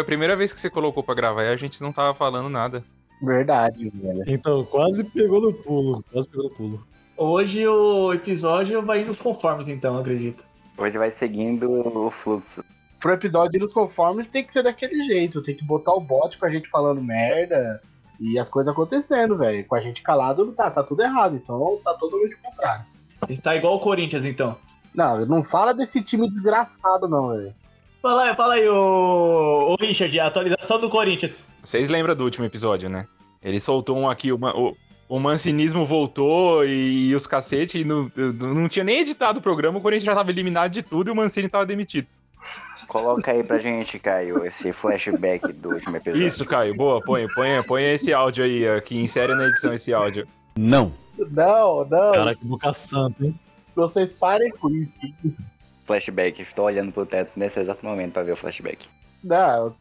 Foi a primeira vez que você colocou pra gravar e a gente não tava falando nada. Verdade, velho. Então, quase pegou no pulo. Quase pegou no pulo. Hoje o episódio vai nos conformes, então, acredito. Hoje vai seguindo o fluxo. Pro episódio ir nos conformes tem que ser daquele jeito. Tem que botar o bot com a gente falando merda e as coisas acontecendo, velho. Com a gente calado, tá, tá tudo errado. Então tá totalmente o contrário. Tá igual o Corinthians, então. Não, não fala desse time desgraçado, não, velho. Fala aí, fala aí, o, o Richard, a atualização do Corinthians. Vocês lembram do último episódio, né? Ele soltou um aqui, uma, o, o mancinismo voltou e, os cacete, e não, não tinha nem editado o programa, o Corinthians já tava eliminado de tudo e o Mancini tava demitido. Coloca aí pra gente, Caio, esse flashback do último episódio. Isso, Caio, boa, põe, põe, põe esse áudio aí, aqui, insere na edição esse áudio. Não. Não, não. Cara, que boca santa, hein? Vocês parem com isso. Flashback, estou olhando pro teto nesse exato momento pra ver o flashback. Não.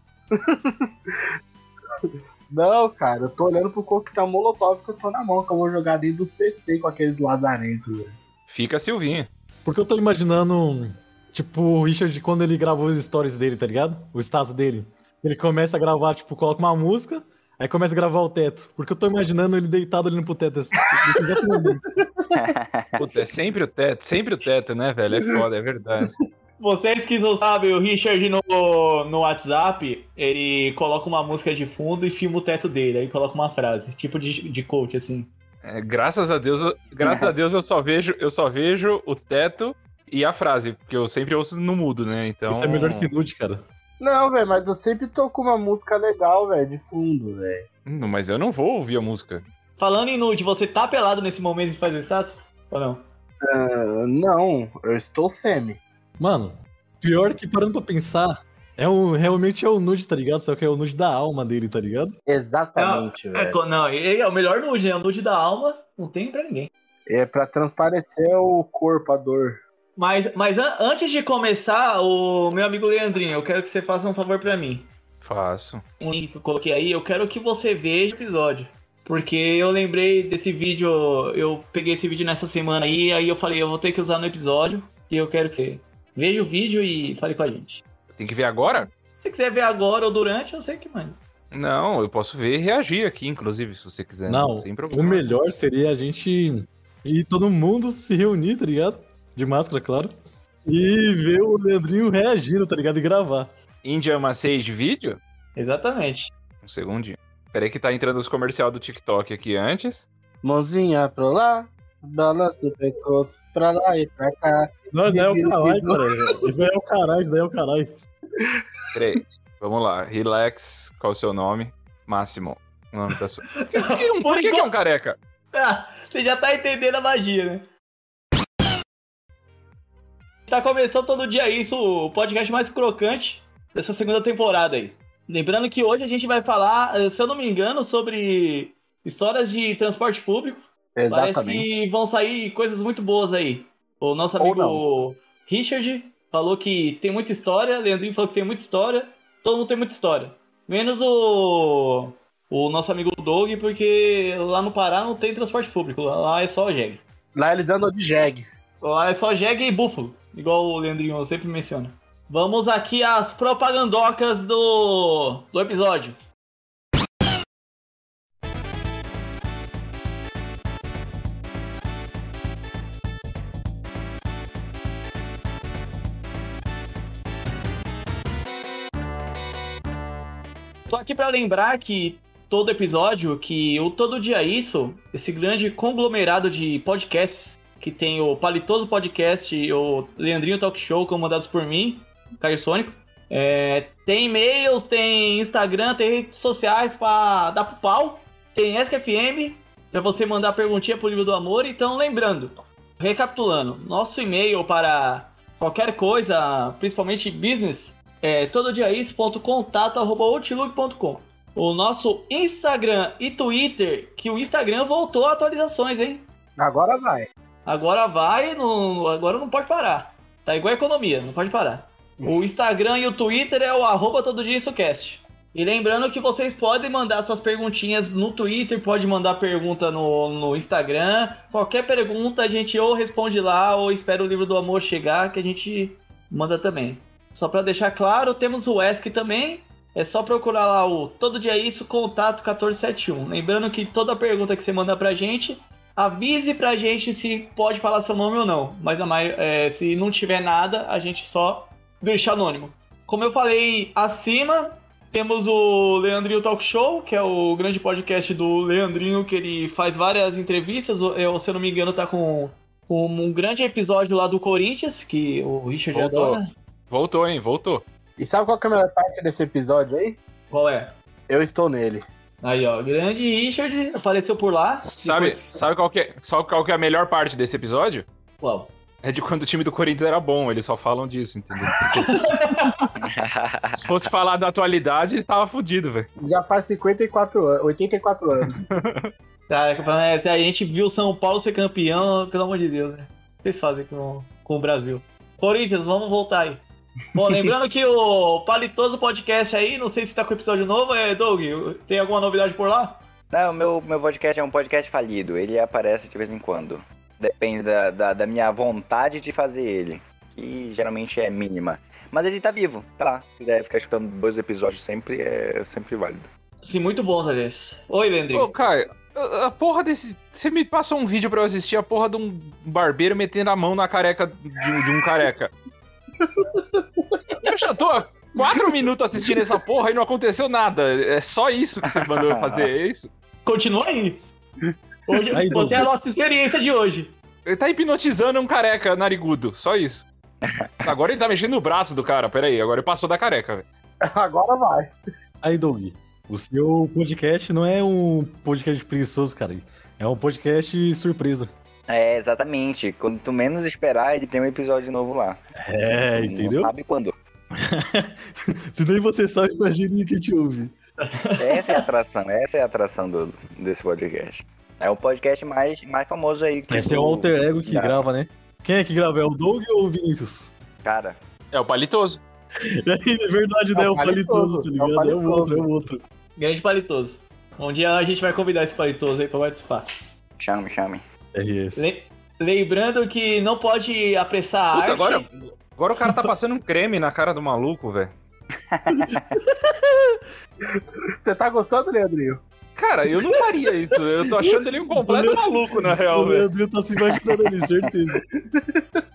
Não, cara, eu tô olhando pro coquetel molotov que eu tô na mão, que eu vou jogar dentro do CT com aqueles lazarentos, velho. Fica a Silvinha. Porque eu tô imaginando, tipo, o Richard quando ele gravou os stories dele, tá ligado? O status dele. Ele começa a gravar, tipo, coloca uma música, aí começa a gravar o teto. Porque eu tô imaginando ele deitado olhando pro teto. Assim, nesse exato momento. Puta, é sempre o teto, sempre o teto, né, velho? É foda, é verdade. Vocês que não sabem, o Richard no, no WhatsApp, ele coloca uma música de fundo e filma o teto dele, aí coloca uma frase, tipo de, de coach, assim. É, graças a Deus, eu- graças a Deus eu só vejo, eu só vejo o teto e a frase, porque eu sempre ouço no mudo, né? Então. Isso é melhor que nude, cara. Não, velho, mas eu sempre tô com uma música legal, velho, de fundo, velho. Hum, Mas eu não vou ouvir a música. Falando em nude, você tá pelado nesse momento e faz o status? Ou não? Ah, não, eu estou semi. Mano, pior que parando pra pensar, é um, realmente é o nude, tá ligado? Só que é o nude da alma dele, tá ligado? Exatamente, É, velho. co- não, ele é o melhor nude, né? O nude da alma, não tem pra ninguém. É pra transparecer o corpo, a dor. Mas, mas an- antes de começar, o meu amigo Leandrinho, eu quero que você faça um favor pra mim. Faço. Um link que eu coloquei aí, eu quero que você veja o episódio. Porque eu lembrei desse vídeo, eu peguei esse vídeo nessa semana aí, aí eu falei, eu vou ter que usar no episódio, e eu quero que você veja o vídeo e fale com a gente. Tem que ver agora? Se quiser ver agora ou durante, eu sei que manda. Não, eu posso ver e reagir aqui, inclusive, se você quiser. Não, sem o problema. melhor seria a gente ir todo mundo se reunir, tá ligado? De máscara, claro. E ver o Leandrinho reagindo, tá ligado? E gravar. Índia Macei de vídeo? Exatamente. Um segundinho. Peraí que tá entrando os comercial do TikTok aqui antes. Mãozinha pra lá, balança o pescoço pra lá e pra cá. Não, isso daí é o caralho, cara. Isso daí é o caralho, isso daí é o caralho. Peraí. Vamos lá. Relax. Qual é o seu nome? Máximo. O nome da sua. Por que, por que, que é um careca? Ah, você já tá entendendo a magia, né? Tá começando todo dia isso, o podcast mais crocante dessa segunda temporada aí. Lembrando que hoje a gente vai falar, eh, se eu não me engano, sobre histórias de transporte público. Parece Exatamente. que vão sair coisas muito boas aí. O nosso amigo Richard falou que tem muita história, Leandrinho falou que tem muita história, todo mundo tem muita história. Menos o, o nosso amigo Doug, porque lá no Pará não tem transporte público, lá é só jegue. Lá eles andam de jegue. Lá é só jegue e búfalo, igual o Leandrinho sempre menciona. Vamos aqui às propagandocas do, do episódio. Tô aqui pra lembrar que todo episódio, que o Todo Dia Isso, esse grande conglomerado de podcasts que tem o Palitoso Podcast o Leandrinho Talk Show, comandados por mim, Caio Sônico. É, tem e-mails, tem Instagram, tem redes sociais pra dar pro pau. Tem SKFM, pra você mandar perguntinha pro livro do amor. Então, lembrando, recapitulando, nosso e-mail para qualquer coisa, principalmente business, é tododiaísso.contato.outlook.com. O nosso Instagram e Twitter, que o Instagram voltou a atualizações, hein? Agora vai. Agora vai, não, agora não pode parar. Tá igual a economia, não pode parar. O Instagram e o Twitter é o arroba todo dia. E lembrando que vocês podem mandar suas perguntinhas no Twitter, pode mandar pergunta no, no Instagram. Qualquer pergunta a gente ou responde lá ou espera o livro do amor chegar que a gente manda também. Só pra deixar claro, temos o ESC também. É só procurar lá o Todo Dia Isso, contato 1471. Lembrando que toda pergunta que você manda pra gente, avise pra gente se pode falar seu nome ou não. Mas é, se não tiver nada, a gente só deixa anônimo. Como eu falei acima, temos o Leandrinho Talk Show, que é o grande podcast do Leandrinho, que ele faz várias entrevistas. Eu, se eu não me engano, tá com, com um grande episódio lá do Corinthians, que o Richard Voltou. adora. Voltou, hein? Voltou. E sabe qual que é a melhor parte desse episódio aí? Qual é? Eu estou nele. Aí, ó, grande Richard apareceu por lá. Sabe, Depois- sabe, qual que é, sabe qual que é a melhor parte desse episódio? Qual? É de quando o time do Corinthians era bom, eles só falam disso, entendeu? Se fosse falar da atualidade, ele tava fudido, velho. Já faz 54 anos, 84 anos. Cara, é, a gente viu o São Paulo ser campeão, pelo amor de Deus, né? O que vocês fazem com, com o Brasil? Corinthians, vamos voltar aí. Bom, lembrando que o Palitoso Podcast aí, não sei se tá com episódio novo, é Doug, tem alguma novidade por lá? Não, meu, meu podcast é um podcast falido. Ele aparece de vez em quando. Depende da, da, da minha vontade de fazer ele. Que geralmente é mínima. Mas ele tá vivo, tá lá. Se quiser ficar escutando dois episódios sempre, é sempre válido. Sim, muito bom, Thales. Oi, Leandrinho. Ô, Caio, a porra desse. Você me passou um vídeo pra eu assistir a porra de um barbeiro metendo a mão na careca de, um- de um careca. Eu já tô há quatro minutos assistindo essa porra e não aconteceu nada. É só isso que você mandou eu fazer, é isso? Continua aí. Hoje, Aí, você é a nossa experiência de hoje. Ele tá hipnotizando um careca narigudo, só isso. Agora ele tá mexendo no braço do cara, peraí, agora ele passou da careca, velho. Agora vai. Aí, Doug, o seu podcast não é um podcast preguiçoso, cara. É um podcast surpresa. É, exatamente. Quando tu menos esperar, ele tem um episódio novo lá. É, Não entendeu? sabe quando. Se nem você sabe, imagine quem te ouve. Essa é a atração, essa é a atração do, desse podcast. É o podcast mais, mais famoso aí. que Esse é o alter ego que da- grava, né? Quem é que grava? É o Doug ou o Vinícius? Cara, É o palitoso. É verdade, É né? o o palitoso, tá é o ligado? É o outro, é o outro. Grande Palitoso. Um dia a gente vai convidar esse Palitoso aí pra participar. chame, chame. RS. Le- Lembrando que não pode apressar a Puta, arte. agora, agora o cara tá passando um creme na cara do maluco, velho. Você tá gostando, Leandrinho? Cara, eu não faria isso. Eu tô achando ele um completo maluco, na real, O velho. Leandrinho tá se imaginando ali, certeza.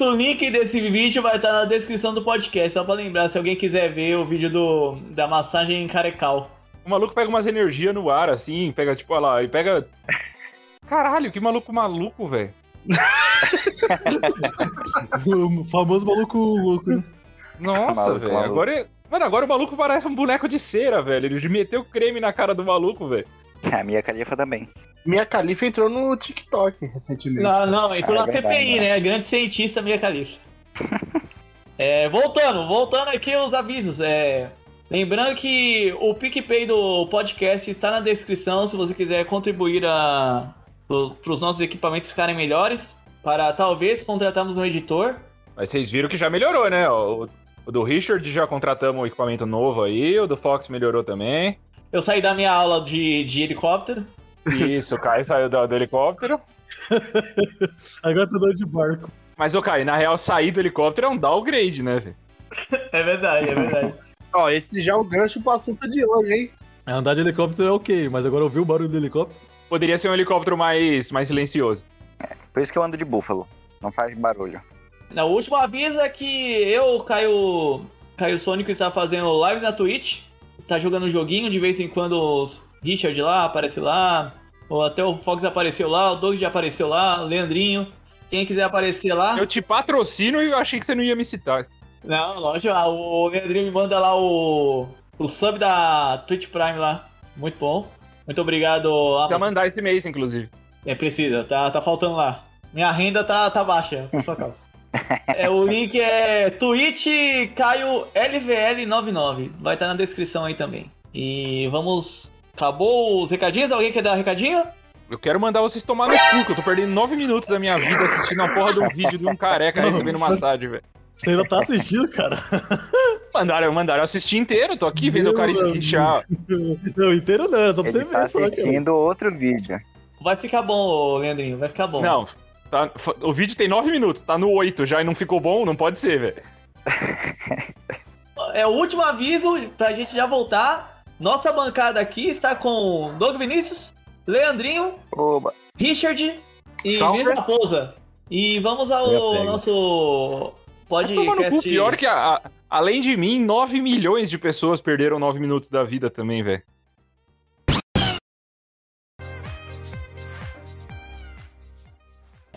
O link desse vídeo vai estar na descrição do podcast, só pra lembrar, se alguém quiser ver o vídeo do, da massagem carecal. O maluco pega umas energias no ar, assim, pega, tipo, olha lá, ele pega. Caralho, que maluco maluco, velho. O famoso maluco louco, né? Nossa, Maluco, velho. maluco. Agora. Mano, agora o maluco parece um boneco de cera, velho. Ele meteu creme na cara do maluco, velho. A minha califa também. Minha Califa entrou no TikTok recentemente. Não, não, entrou Ah, é na verdade, CPI, né? né? Grande cientista Mia Khalifa. É, voltando, voltando aqui os avisos. É, lembrando que o PicPay do podcast está na descrição se você quiser contribuir para os nossos equipamentos ficarem melhores, para talvez contratarmos um editor. Mas vocês viram que já melhorou, né? O, o do Richard já contratamos um equipamento novo aí, o do Fox melhorou também. Eu saí da minha aula de, de helicóptero. Isso, o Caio saiu do, do helicóptero. Agora tá dando de barco. Mas, ô Caio, na real, sair do helicóptero é um downgrade, né, velho? É verdade, é verdade. Ó, esse já é o gancho pro assunto de hoje, hein? Andar de helicóptero é ok, mas agora ouvir o barulho do helicóptero. Poderia ser um helicóptero mais, mais silencioso. Por isso que eu ando de búfalo. Não faz barulho. Na último aviso é que eu, Caio, Caio Sônico, está fazendo lives na Twitch. Tá jogando um joguinho, de vez em quando os Richard lá aparece lá. Ou até o Fox apareceu lá, o Doug já apareceu lá, o Leandrinho. Quem quiser aparecer lá. Eu te patrocino e eu achei que você não ia me citar. Não, lógico, ah, o Leandrinho me manda lá o, o sub da Twitch Prime lá. Muito bom. Muito obrigado, Precisa Amazon. mandar esse mês, inclusive. É, precisa, tá, tá faltando lá. Minha renda tá, tá baixa, por sua causa. É, o link é Twitch Caio LVL99. Vai estar na descrição aí também. E vamos. Acabou os recadinhos? Alguém quer dar recadinho? Eu quero mandar vocês tomar no cu, que eu tô perdendo nove minutos da minha vida assistindo uma porra de um vídeo de um careca recebendo massagem, velho. Você ainda tá assistindo, cara? Mandaram, mandaram eu assistir inteiro, tô aqui vendo o cara Meu esguichar. Não, inteiro não, é só pra Ele você tá ver só, cara. assistindo outro vídeo. Vai ficar bom, Leandrinho, vai ficar bom. Não, tá- o vídeo tem nove minutos, tá no oito já e não ficou bom, não pode ser, velho. é o último aviso pra gente já voltar. Nossa bancada aqui está com Doug Vinícius, Leandrinho, Oba. Richard e. Luiz Raposa. E vamos ao nosso Vai tomar no cu. podcast. Pior que, a- a- além de mim, 9 milhões de pessoas perderam 9 minutos da vida também, velho.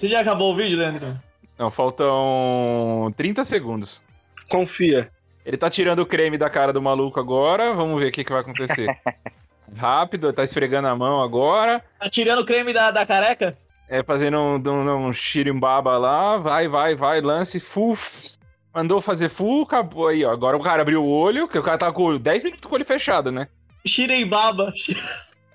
Você já acabou o vídeo, Leandro? Não, faltam 30 segundos. Confia. Ele tá tirando o creme da cara do maluco agora. Vamos ver o que, que vai acontecer. Rápido, tá esfregando a mão agora. Tá tirando o creme da, da careca? É fazendo um, um, um xirimbaba lá. Vai, vai, vai, lance. Full. Mandou fazer full, acabou aí, ó. Agora o cara abriu o olho, que o cara tá com 10 minutos com o olho fechado, né? Shirei baba.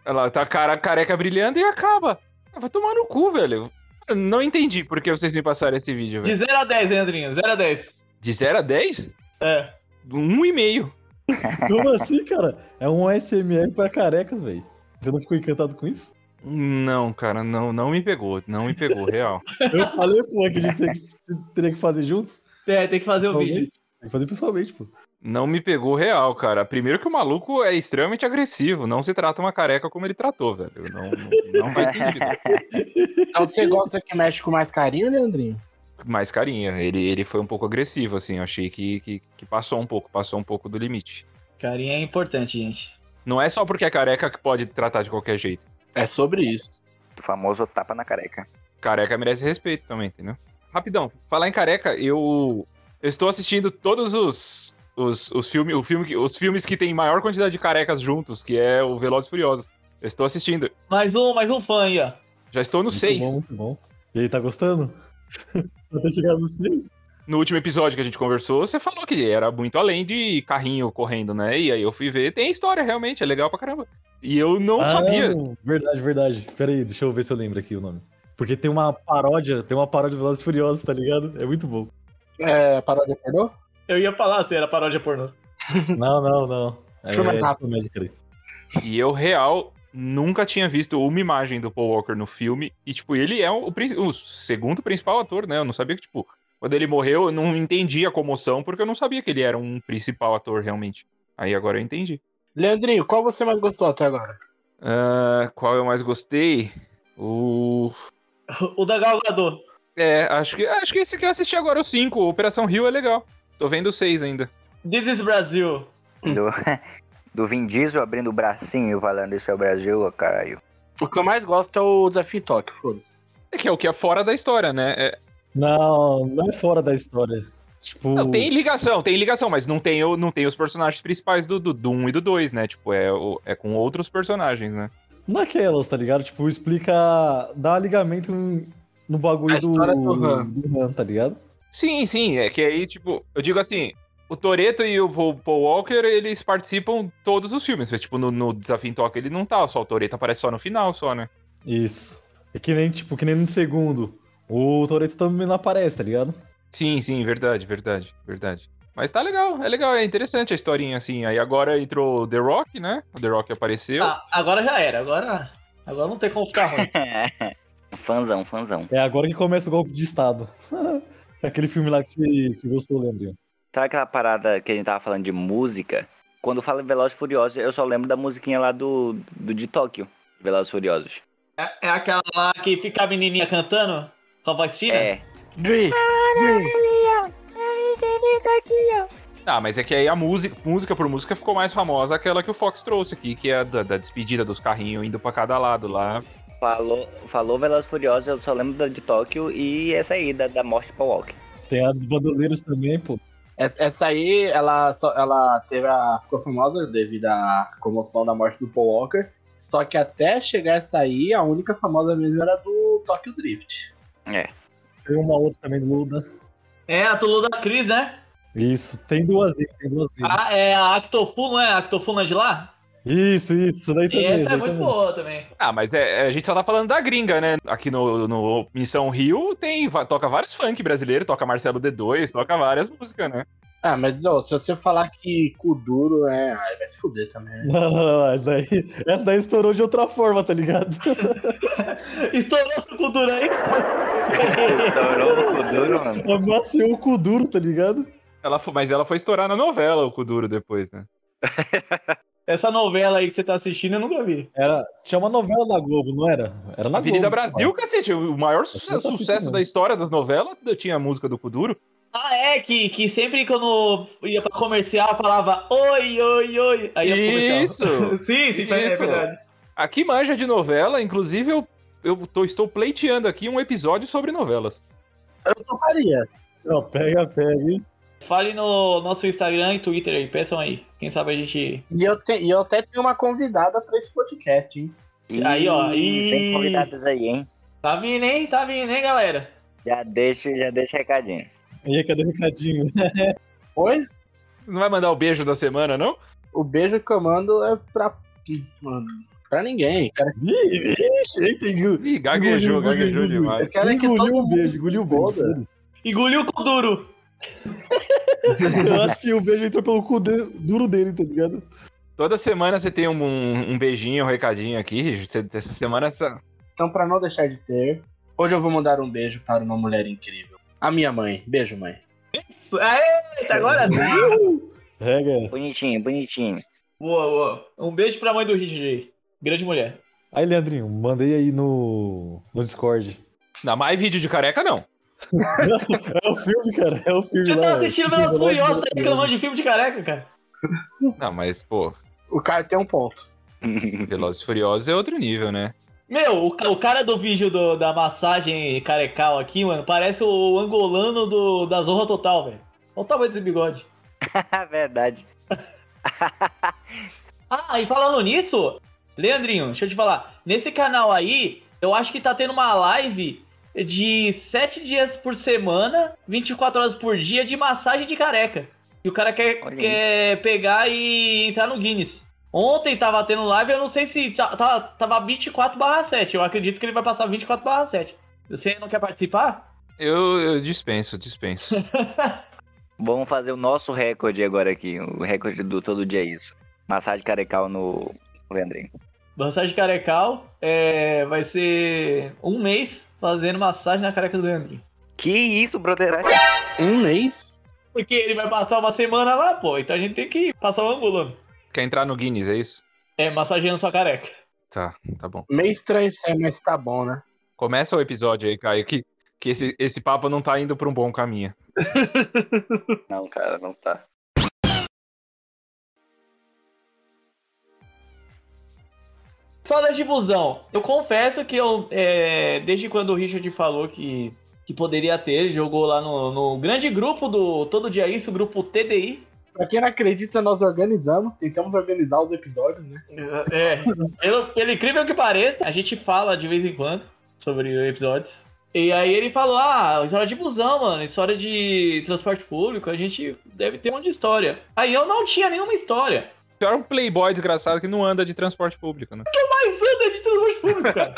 Olha lá, tá a cara careca brilhando e acaba. Ah, Vai tomar no cu, velho. Eu não entendi por que vocês me passaram esse vídeo, De velho. 0 a 10, Leandrinho. 0 a 10. De 0 a 10? É. Um e meio. Como assim, cara? É um SMR pra carecas, velho. Você não ficou encantado com isso? Não, cara, não, não me pegou. Não me pegou, real. Eu falei, pô, que a gente teria que, teria que fazer junto. É, tem que fazer o vídeo. Tem que fazer pessoalmente, pô. Não me pegou real, cara. Primeiro que o maluco é extremamente agressivo. Não se trata uma careca como ele tratou, velho. Não, não, não faz sentido. Então você gosta que mexe com mais carinho, Leandrinho? Mais carinha. Ele, ele foi um pouco agressivo, assim. Eu achei que, que, que passou um pouco, passou um pouco do limite. Carinha é importante, gente. Não é só porque é careca que pode tratar de qualquer jeito. É sobre isso. O famoso tapa na careca. Careca merece respeito também, entendeu? Rapidão, falar em careca, eu, eu estou assistindo todos os, os, os, filme, o filme, os filmes que tem maior quantidade de carecas juntos, que é o Velozes e Furiosos. Eu estou assistindo. Mais um, mais um fã aí, ó. Já estou no Muito 6. bom, muito bom. E aí, tá gostando? Pra ter chegado no 6? No último episódio que a gente conversou, você falou que era muito além de carrinho correndo, né? E aí eu fui ver, tem história realmente, é legal pra caramba. E eu não ah, sabia. não. Verdade, verdade. Pera aí, deixa eu ver se eu lembro aqui o nome. Porque tem uma paródia, tem uma paródia de Velozes e Furiosos, tá ligado? É muito bom. É, paródia pornô? Eu ia falar se era paródia pornô. Não, não, não. É, Deixa eu mais rápido. cara. E eu, real, nunca tinha visto uma imagem do Paul Walker no filme. E, tipo, ele é o, o segundo principal ator, né? Eu não sabia que, tipo, quando ele morreu, eu não entendi a comoção, porque eu não sabia que ele era um principal ator realmente. Aí agora eu entendi. Leandrinho, qual você mais gostou até agora? Ah, qual eu mais gostei? O. O da Gal Gadot. É, acho que, acho que esse que eu assisti agora, o 5, Operação Rio, é legal. Tô vendo o 6 ainda. This is Brasil. Do, do Vin Diesel abrindo o bracinho falando isso é o Brasil, ô caralho. O que eu mais gosto é o Desafio Tóquio, foda-se. É que é o que é fora da história, né? É- Não, não é fora da história. Tipo. Não, tem ligação, tem ligação, mas não tem, não tem os personagens principais do 1 do, do um e do 2, né? Tipo, é, é com outros personagens, né? Naquelas, tá ligado? Tipo, explica. Dá ligamento no- bagulho do, do Han. do Han, tá ligado? Sim, sim, é que aí, tipo, eu digo assim, o Toreto e o Paul Walker, eles participam todos os filmes, tipo, no, no Desafio em Tóquio ele não tá, só o Toreto aparece só no final, só, né? Isso. É que nem, tipo, que nem no segundo. O Toreto também não aparece, tá ligado? Sim, sim, verdade, verdade, verdade. Mas tá legal, é legal, é interessante a historinha, assim. Aí agora entrou o The Rock, né? O The Rock apareceu. Ah, agora já era. Agora, agora não tem como ficar ruim. Fãzão, fãzão. É agora que começa o golpe de Estado. Aquele filme lá que você, você gostou, Leandrinho. Sabe aquela parada que a gente tava falando de música? Quando fala Velozes e Furiosos, eu só lembro da musiquinha lá do, do de Tóquio, Velozes e Furiosos. É, é aquela lá que fica a menininha cantando com a voz fina? É, Dri. Ah, mas é que aí a música, música por música ficou mais famosa aquela que o Fox trouxe aqui, que é a da, da despedida dos carrinhos indo pra cada lado lá. Falou, falou Velozes e Furiosos, eu só lembro da de Tóquio e essa aí, da, da morte de Paul Walker. Tem a dos bandoleiros também, pô. Essa essa aí, ela, só, ela teve a, ficou famosa devido à comoção da morte do Paul Walker. Só que até chegar essa aí, a única famosa mesmo era do Tokyo Drift. Tem uma outra também do Luda. É, a Tulu da Cris, né? Isso, tem duas deles, tem duas deles. Ah, é a Actofu, não é? A Actofu não é de lá? Isso, isso, daí também. Essa é muito também. boa também. Ah, mas é, a gente só tá falando da gringa, né? Aqui no, no Missão Rio tem, toca vários funk brasileiros, toca Marcelo D2, toca várias músicas, né? Ah, mas ó, se você falar que cu duro é. Ai, vai se fuder também. né? Não, não, não, essa daí, essa daí estourou de outra forma, tá ligado? Estourou o cultura aí. Estourou o duro, mano. Amaciou o cu duro, tá ligado? Ela, mas ela foi estourar na novela, o Kuduro, depois, né? Essa novela aí que você tá assistindo eu nunca vi. Era, tinha uma novela da Globo, não era? Era na Avenida Globo, Brasil, cacete, o maior su- sucesso da história das novelas tinha a música do Kuduro. Ah, é, que, que sempre quando ia pra comercial falava oi, oi, oi. Aí. Isso! sim, sim, é Isso. verdade. Aqui manja de novela, inclusive eu, eu tô- estou pleiteando aqui um episódio sobre novelas. Eu toparia. Não, pega, pega, hein? Fale no nosso Instagram e Twitter aí, peçam aí. Quem sabe a gente. E eu, te- e eu até tenho uma convidada pra esse podcast, hein? Aí, ó, e- Tem convidados aí, hein? Tá vindo, hein? Tá vindo, hein, galera? Já deixa, já deixa recadinho. E aí, cadê o recadinho? Oi? Não vai mandar o beijo da semana, não? O beijo que eu mando é pra. Mano, pra ninguém. Cara, eita, engu- Ih, gaguejou, gaguejou demais. eu quero é que engoliu todo mundo beijo, engoliu o beijo. Engoliu com duro. Eu acho que o beijo entrou pelo cu de- duro dele, tá ligado? Toda semana você tem um, um, um beijinho, um recadinho aqui. Você- essa semana essa. Então, pra não deixar de ter, hoje eu vou mandar um beijo para uma mulher incrível. A minha mãe. Beijo, mãe. Eita, agora sim. Rega. Bonitinho, bonitinho. Boa, boa. Um beijo pra mãe do Richard aí. Grande mulher. Aí, Leandrinho, mandei aí no, no Discord. Não, mais vídeo de careca, não. É o filme, cara. É o filme Você tá assistindo e Furiosos, tá reclamando de filme de careca, cara. Não, mas, pô, O cara tem um ponto. Velozes e Furiosos é outro nível, né? Meu, o, o cara do vídeo do- da massagem carecal aqui, mano, parece o angolano do, da Zorra Total, velho. Olha o tamanho desse bigode. Verdade. Ah, e falando nisso, Leandrinho, deixa eu te falar. Nesse canal aí, eu acho que tá tendo uma live de 7 dias por semana, 24 horas por dia, de massagem de careca. E o cara quer, quer pegar e entrar no Guinness. Ontem tava tendo live, eu não sei se tá, tá- tava 24 7. Eu acredito que ele vai passar 24 7. Você não quer participar? Eu, eu dispenso, dispenso. Vamos fazer o nosso recorde agora aqui. O recorde do todo dia é isso. Massagem carecal no Leandrinho. Massagem carecal é, vai ser um mês fazendo massagem na careca do Leandrinho. Que isso, broderagem? Um mês? Porque ele vai passar uma semana lá, pô. Então a gente tem que passar o ângulo. Quer entrar no Guinness, é isso? É, massageando sua careca. Tá, tá bom. Meio estranho isso aí, mas tá bom, né? Começa o episódio aí, Caio, que, que esse, esse papo não tá indo pra um bom caminho. Não, cara, não tá. Fala de busão. Eu confesso que eu, é, desde quando o Richard falou que, que poderia ter, ele jogou lá no, no grande grupo do Todo Dia Isso, o grupo TDI. Pra quem não acredita, nós organizamos, tentamos organizar os episódios, né? É, pelo, pelo incrível que pareça, a gente fala de vez em quando sobre episódios. E aí ele falou, ah, história de busão, mano, história de transporte público, a gente deve ter um monte de história. Aí eu não tinha nenhuma história. Você era um playboy desgraçado que não anda de transporte público, né? Mas anda de transporte público, cara.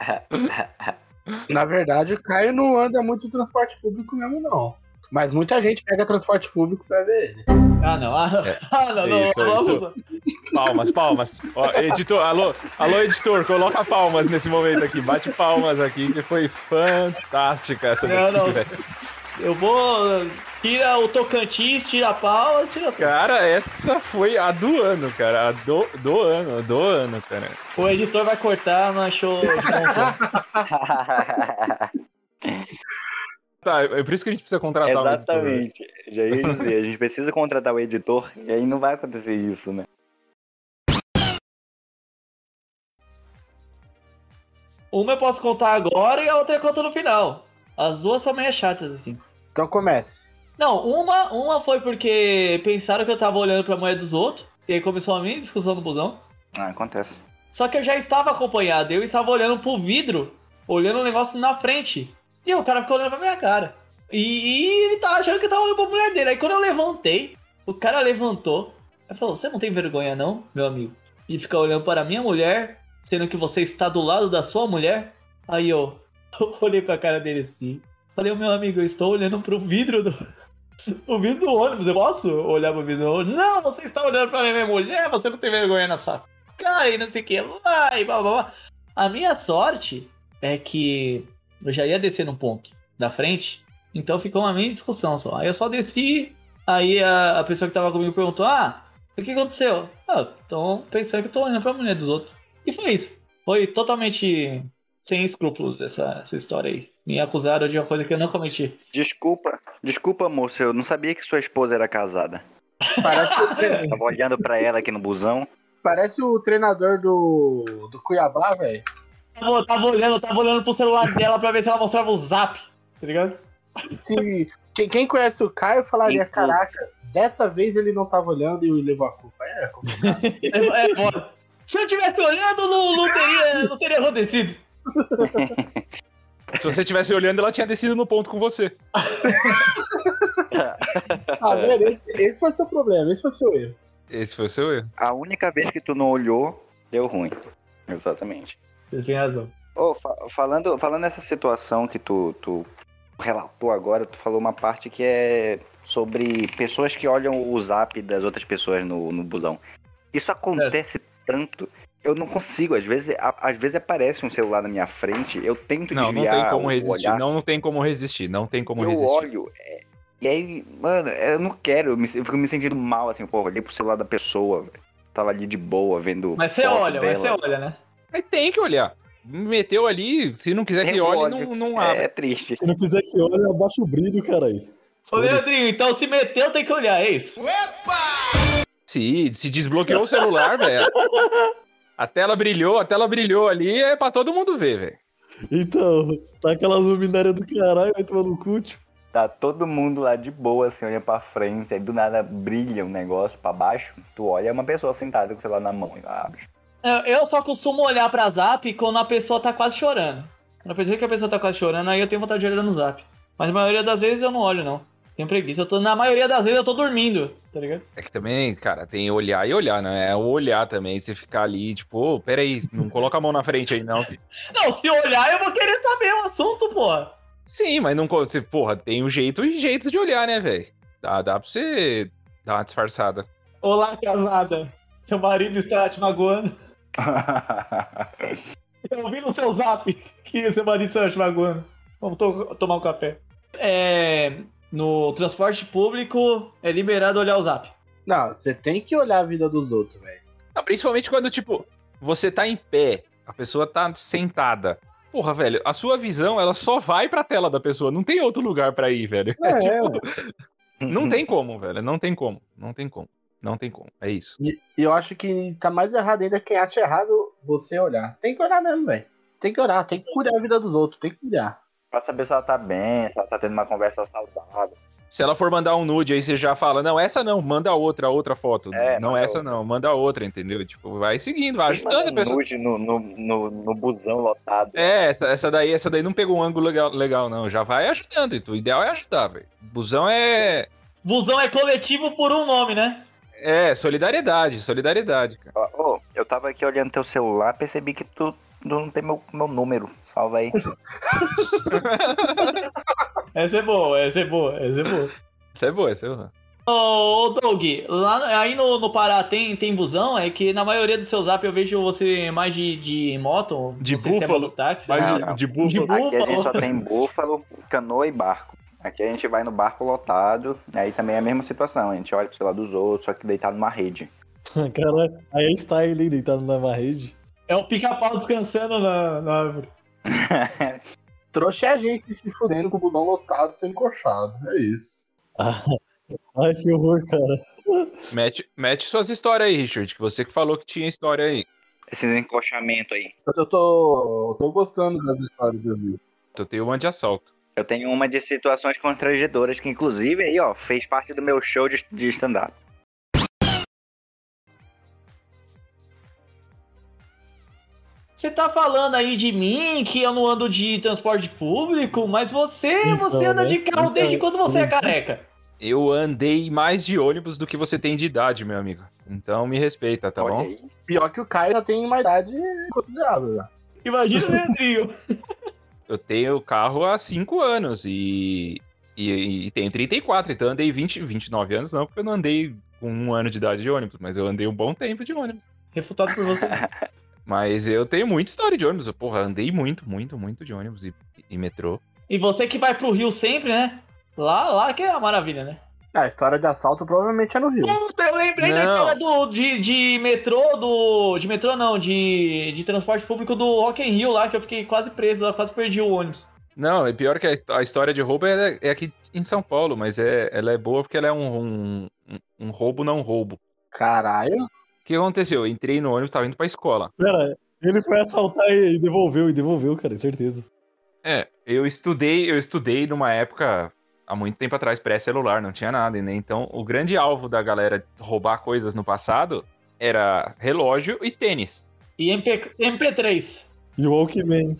Na verdade, o Caio não anda muito em transporte público mesmo, não. Mas muita gente pega transporte público pra ver ele. Ah, não. Ah, É, ah, não, não. isso, vamos- isso. Palmas, palmas. Ó, editor, alô, alô, editor, coloca palmas nesse momento aqui. Bate palmas aqui, que foi fantástica essa Não, daqui, não. velho. Eu vou. Tira o Tocantins, tira a pau, tira tudo. Cara, essa foi a do ano, cara. A do, do ano, do ano, cara. O editor vai cortar, não achou. de bom tom. Tá, é por isso que a gente precisa contratar um editor. Exatamente. Já ia dizer, a gente precisa contratar o editor e aí não vai acontecer isso, né? Uma eu posso contar agora e a outra eu conto no final. As duas são meio chatas, assim. Então comece. Não, uma, uma foi porque pensaram que eu tava olhando pra mulher dos outros. E aí começou a minha discussão no busão. Ah, acontece. Só que eu já estava acompanhado, eu estava olhando pro vidro, olhando o negócio na frente. E o cara ficou olhando pra minha cara. E, e ele tava achando que eu tava olhando pra mulher dele. Aí quando eu levantei, o cara levantou. Ele falou: Você não tem vergonha, não, meu amigo? De ficar olhando para minha mulher, sendo que você está do lado da sua mulher? Aí eu olhei pra cara dele assim. Falei: Meu amigo, eu estou olhando pro vidro do. O vidro do ônibus, eu posso olhar pro vidro do ônibus? Não, você está olhando pra minha mulher, você não tem vergonha na sua cara e não sei o que lá e blá blá blá. A minha sorte é que eu já ia descer no ponto da frente Então ficou uma mini discussão só. Aí eu só desci, aí a, a pessoa que tava comigo perguntou: Ah, o que aconteceu? Ah, tô pensando que eu tô olhando pra mulher dos outros. E foi isso. Foi totalmente sem escrúpulos essa, essa história aí. Me acusaram de uma coisa que eu não cometi. Desculpa, desculpa, moço, eu não sabia que sua esposa era casada. Parece, o Tava olhando pra ela aqui no busão. parece o treinador do, do Cuiabá, velho. Tava, eu tava olhando, eu tava olhando pro celular dela pra ver se ela mostrava o zap, tá ligado? Se quem, quem conhece o Caio falaria, Impulso. caraca, dessa vez ele não tava olhando e levou a culpa. É, complicado. É, é foda. Se eu tivesse olhando, não, não, teria, não teria acontecido. Se você tivesse olhando, ela tinha descido no ponto com você. ah, velho, esse, esse foi o seu problema, esse foi o seu erro. Esse foi o seu erro. A única vez que tu não olhou, deu ruim. Exatamente. Vocês têm razão. Ô, fa- falando, falando nessa situação que tu, tu relatou agora, tu falou uma parte que é sobre pessoas que olham o zap das outras pessoas no, no busão. Isso acontece tanto. Eu não consigo, às vezes, a- às vezes aparece um celular na minha frente, eu tento Não, não desviar tem como resistir. olhar, Não, não tem como resistir. Não tem como eu resistir. olho, é, e aí, mano, eu não quero, eu, me- eu fico me sentindo mal, assim, pô, olhei pro celular da pessoa. Tava ali de boa, vendo Mas você olha, mas dela. você olha, né? Mas tem que olhar. Me Meteu ali, se não quiser que Eu olhe, não, não abre. É triste. Se não quiser que olhe, abaixa o brilho, caralho. Ô. Leandrinho, então se meteu, tem que olhar, é isso? Se, se desbloqueou o celular, velho. A tela brilhou, a tela brilhou ali, é pra todo mundo ver, velho. Então, tá aquela luminária do caralho, vai tomar no cu, tio. Tá todo mundo lá de boa, assim, olhando pra frente, aí do nada brilha um negócio pra baixo, tu olha, é uma pessoa sentada com o celular na mão e abre. Eu só costumo olhar pra zap quando a pessoa tá quase chorando. Quando eu percebo que a pessoa tá quase chorando, aí eu tenho vontade de olhar no zap. Mas na maioria das vezes eu não olho, não. Tenho preguiça. Eu tô, na maioria das vezes eu tô dormindo, tá ligado? É que também, cara, tem olhar e olhar, né? É o olhar também, você ficar ali, tipo, ô, peraí, não coloca a mão na frente aí, não. filho. Não, se olhar eu vou querer saber o assunto, porra. Sim, mas não. Você, porra, tem um jeito e jeitos de olhar, né, velho? Dá, dá pra você dar uma disfarçada. Olá, casada. Seu marido está te magoando. Eu vi no seu zap que seu marido está te magoando. Vamos to- tomar um café. É, no transporte público é liberado olhar o zap. Não, você tem que olhar a vida dos outros, velho. Principalmente quando, tipo, você tá em pé, a pessoa tá sentada. Porra, velho, a sua visão, ela só vai pra tela da pessoa, não tem outro lugar pra ir, velho. É, É, tipo, não tem como, velho, não tem como, não tem como, não tem como, é isso. E, e eu acho que tá mais errado ainda quem acha errado você olhar. Tem que olhar mesmo, velho. Tem que olhar, tem que cuidar a vida dos outros, tem que cuidar. Pra saber se ela tá bem, se ela tá tendo uma conversa saudável. Se ela for mandar um nude, aí você já fala, não, essa não, manda outra, outra foto. É, não essa outra. não, manda outra, entendeu? Tipo, vai seguindo, vai Quem ajudando a manda pessoa. nude no, no, no, no busão lotado. É, essa, essa daí, essa daí não pegou um ângulo legal, legal não. Já vai ajudando. O ideal é ajudar, velho. Busão é. Busão é coletivo por um nome, né? É, solidariedade, solidariedade, cara. Ô, eu tava aqui olhando teu celular, percebi que tu não tem meu, meu número. Salva aí. Essa é boa, essa é boa, essa é boa. Essa é boa, essa é boa. Ô, ô, Doug, lá, aí no, no Pará tem, tem busão? É que na maioria do seu zap eu vejo você mais de, de moto. De é búfalo, mototáxi, Mas Não, de, não. de búfalo. De Aqui a gente Búfalo. só tem búfalo, canoa e barco. Aqui a gente vai no barco lotado, aí também é a mesma situação. A gente olha pro celular dos outros, só que deitado numa rede. Caralho, aí é style hein, deitado na rede. É o pica-pau descansando na, na árvore. Trouxa é a gente se fudendo com o busão lotado sendo encoxado. É isso. Ai, que horror, cara. Mete, mete suas histórias aí, Richard, que você que falou que tinha história aí. Esses encoxamentos aí. Eu tô, eu tô gostando das histórias que eu vi. Eu tenho uma de assalto. Eu tenho uma de situações constrangedoras que, inclusive, aí, ó, fez parte do meu show de, de stand-up. Você tá falando aí de mim, que eu não ando de transporte público, mas você, Então, você anda né? de carro Então, desde quando você é mas- careca. Eu andei mais de ônibus do que você tem de idade, meu amigo. Então me respeita, tá Olha bom? aí. Pior que o Caio já tem uma idade considerável. Já. Imagina o Leandrinho. Eu tenho carro há 5 anos e, e, e tenho 34, então eu andei 20, 29 anos não, porque eu não andei com um ano de idade de ônibus, mas eu andei um bom tempo de ônibus. Refutado por você. Mas eu tenho muita história de ônibus. eu, Porra, andei muito, muito, muito de ônibus e, e metrô. E você que vai pro Rio sempre, né? Lá, lá que é a maravilha, né? Ah, a história de assalto provavelmente é no Rio. Puta, eu lembrei da Não. história do, de, de metrô, do. De metrô não, de, de transporte público do Rock in Rio lá, que eu fiquei quase preso, eu quase perdi o ônibus. Não, é pior que a, a história de roubo é, é aqui em São Paulo, mas é, ela é boa porque ela é um, um, um roubo não roubo. Caralho. O que aconteceu? Eu entrei no ônibus, tava indo pra escola. Pera, ele foi assaltar e devolveu, e devolveu, cara, certeza. É, eu estudei, eu estudei numa época há muito tempo atrás, pré-celular, não tinha nada, né? Então, o grande alvo da galera roubar coisas no passado era relógio e tênis. E MP, MP3. E o Walkman.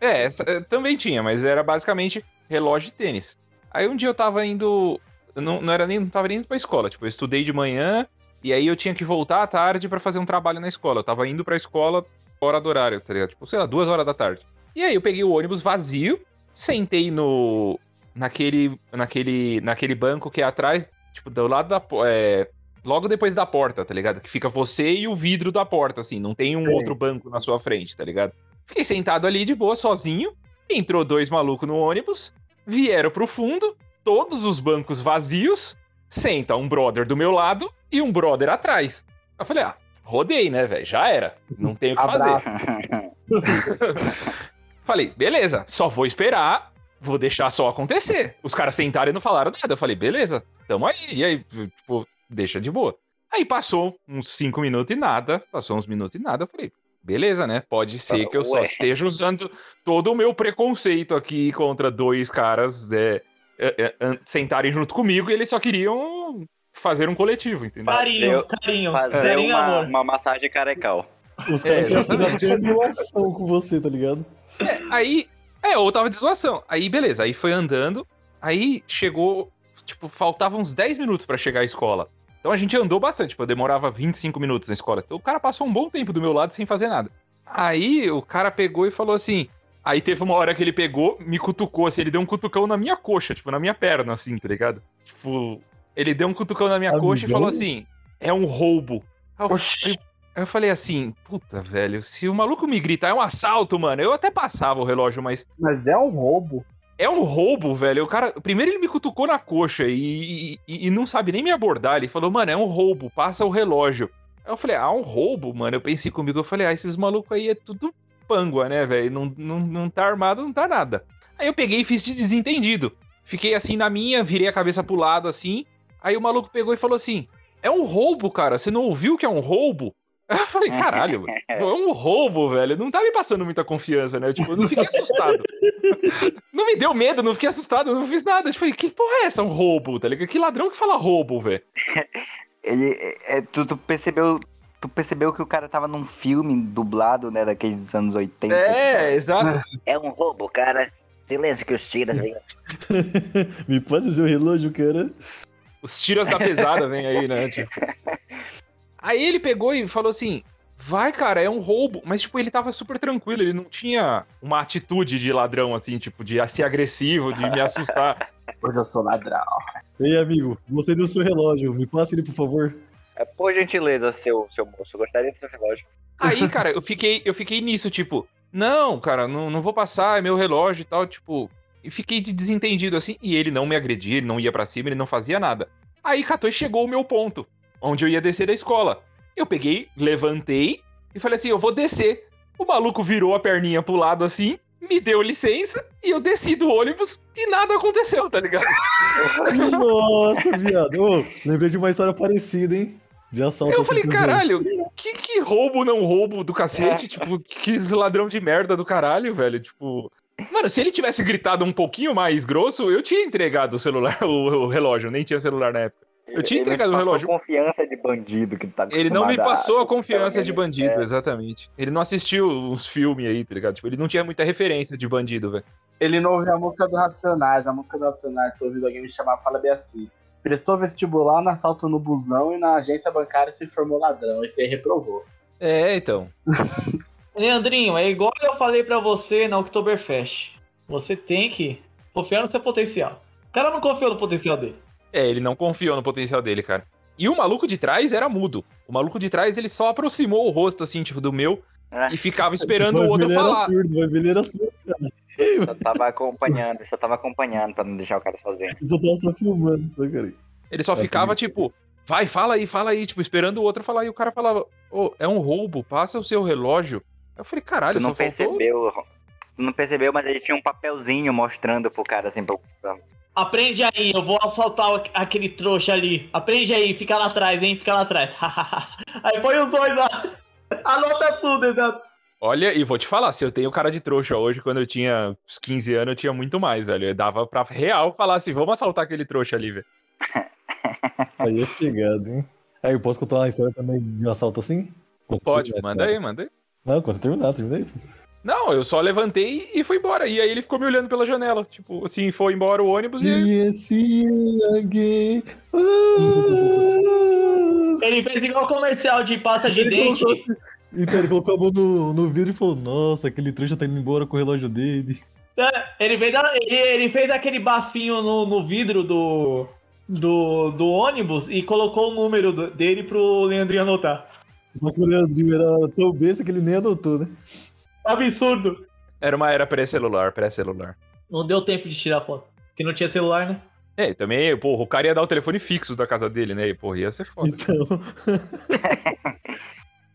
É, essa, eh, também tinha, mas era basicamente relógio e tênis. Aí um dia eu tava indo, eu não, não era nem, não tava nem indo pra escola, tipo, eu estudei de manhã e aí eu tinha que voltar à tarde pra fazer um trabalho na escola. Eu tava indo pra escola fora do horário, tá ligado? Tipo, sei lá, duas horas da tarde. E aí eu peguei o ônibus vazio, sentei no naquele naquele naquele banco que é atrás, tipo, do lado da é, logo depois da porta, tá ligado? Que fica você e o vidro da porta assim, não tem um Sim. outro banco na sua frente, tá ligado? Fiquei sentado ali de boa, sozinho. Entrou dois malucos no ônibus, vieram pro fundo, todos os bancos vazios. Senta um brother do meu lado e um brother atrás. Eu falei, ah, rodei, né, velho? Já era. Não tenho o que fazer. Abraço. Falei, beleza, só vou esperar, vou deixar só acontecer. Os caras sentaram e não falaram nada. Eu falei, beleza, tamo aí. E aí, tipo, deixa de boa. Aí passou uns cinco minutos e nada, passou uns minutos e nada. Eu falei, beleza, né? Pode ser que eu só esteja usando todo o meu preconceito aqui contra dois caras é, sentarem junto comigo e eles só queriam fazer um coletivo, entendeu? Carinho, carinho. Fazer Carinho uma, amor. uma massagem carecal. Os É, caras já exatamente. fizeram com você, tá ligado? É, aí. É, ou tava de zoação. Aí, beleza, aí foi andando. Aí chegou. Tipo, faltavam uns 10 minutos pra chegar à escola. Então a gente andou bastante, tipo, eu demorava 25 minutos na escola. Então o cara passou um bom tempo do meu lado sem fazer nada. Aí o cara pegou e falou assim. Aí teve uma hora que ele pegou, me cutucou, assim, ele deu um cutucão na minha coxa, tipo, na minha perna, assim, tá ligado? Tipo, ele deu um cutucão na minha coxa e Amigão? falou assim: é um roubo. Aí eu. Aí eu falei assim, puta, velho, se o maluco me gritar é um assalto, mano, eu até passava o relógio, mas Mas é um roubo. é um roubo, velho. O cara, primeiro ele me cutucou na coxa e, e, e não sabe nem me abordar. Ele falou, mano, é um roubo, passa o relógio. Aí eu falei, ah, um roubo, mano. Eu pensei comigo, eu falei, ah, esses malucos aí é tudo pangua, né, velho? Não, não, não tá armado, não tá nada. Aí eu peguei e fiz de desentendido. Fiquei assim na minha, virei a cabeça pro lado assim. Aí o maluco pegou e falou assim: É um roubo, cara. Você não ouviu que é um roubo? Eu falei, caralho, é um roubo, velho. Não tá me passando muita confiança, né? Tipo, eu não fiquei assustado. não me deu medo, não fiquei assustado, não fiz nada. Eu falei, que porra é essa? Um roubo, tá ligado? Que ladrão que fala roubo, velho? Ele, é, tu, tu percebeu, tu percebeu que o cara tava num filme dublado, né, daqueles dos anos 80. É, exato. É um roubo, cara. Silêncio que os tiras vêm. Me passa o seu relógio, cara. Os tiras da pesada vem aí, né? Tipo. Aí ele pegou e falou assim: vai, cara, é um roubo. Mas, tipo, ele tava super tranquilo, ele não tinha uma atitude de ladrão, assim, tipo, de ser agressivo, de me assustar. Hoje eu sou ladrão. Ei, amigo, gostei do seu relógio. Me passe ele, por favor. É, por gentileza, seu, seu moço. Eu gostaria do seu relógio. Aí, cara, eu fiquei, eu fiquei nisso, tipo, não, cara, não, não vou passar, é meu relógio e tal, tipo. E fiquei de desentendido assim, e ele não me agredia, ele não ia pra cima, ele não fazia nada. Aí catou e chegou o meu ponto, onde eu ia descer da escola. Eu peguei, levantei e falei assim: eu vou descer. O maluco virou a perninha pro lado assim, me deu licença e eu desci do ônibus e nada aconteceu, tá ligado? Nossa, viado. Ô, lembrei de uma história parecida, hein? De assalto Eu assim falei, caralho, que, que roubo não roubo do cacete? Tipo, que ladrão de merda do caralho, velho. Tipo. Mano, se ele tivesse gritado um pouquinho mais grosso, eu tinha entregado o celular, o, o relógio, nem tinha celular na época. Eu tinha Ele entregado o passou relógio. confiança de bandido que tá Ele não me a- passou a confiança de bandido, é. exatamente. Ele não assistiu uns filmes aí, tá ligado? Tipo, ele não tinha muita referência de bandido, velho. Ele não ouviu a música do Racionais. A música do Racionais que eu ouvi alguém me chamar Fala Beaci. Prestou vestibular no assalto no busão e na agência bancária se formou ladrão. Esse aí reprovou. É, então. Leandrinho, é igual eu falei pra você na Oktoberfest. Você tem que confiar no seu potencial. O cara não confiou no potencial dele. É, ele não confiou no potencial dele, cara. E o maluco de trás era mudo. O maluco de trás, ele só aproximou o rosto, assim, tipo, do meu, Ah. e ficava esperando o outro ele era falar. surdo, ele era surdo. Só tava acompanhando, só tava acompanhando pra não deixar o cara sozinho. Eu só tava só filmando, só, cara. Ele só É, ficava, tudo. tipo, vai, fala aí, fala aí, tipo, esperando o outro falar. E o cara falava, ô, é um roubo, passa o seu relógio. Eu falei, caralho, Tu não só faltou... percebeu, tu não percebeu, mas ele tinha um papelzinho mostrando pro cara assim, pra... pra- Aprende aí, eu vou assaltar o- aquele trouxa ali. Aprende aí, fica lá atrás, hein? Fica lá atrás. aí põe os dois lá. Anota tudo, exato. Olha, e vou te falar, se eu tenho cara de trouxa hoje, quando eu tinha uns 15 anos, eu tinha muito mais, velho. Eu dava pra real falar assim, vamos assaltar aquele trouxa ali, velho. Aí é chegado, hein? Aí eu posso contar uma história também de um assalto assim? Posso Pode, terminar, manda cara? aí, manda aí. Não, quando você terminar, terminei. Não, eu só levantei e fui embora. E aí ele ficou me olhando pela janela. Tipo, assim, foi embora o ônibus e. E alguém. Ele fez igual comercial de pasta de Ele dente. colocou assim, então ele colocou a mão no, no vidro e falou: Nossa, aquele trouxa tá indo embora com o relógio dele. É, Ele fez, ele, ele fez aquele bafinho no, no vidro do, do, do ônibus e colocou o número dele pro Leandrinho anotar. Só que o Leandrinho era tão besta que ele nem anotou, né? Absurdo. Era uma era pré-celular, pré-celular. Não deu tempo de tirar foto. Porque não tinha celular, né? É, e também, porra, o cara ia dar o telefone fixo da casa dele, né? E, porra, ia ser foda. Então.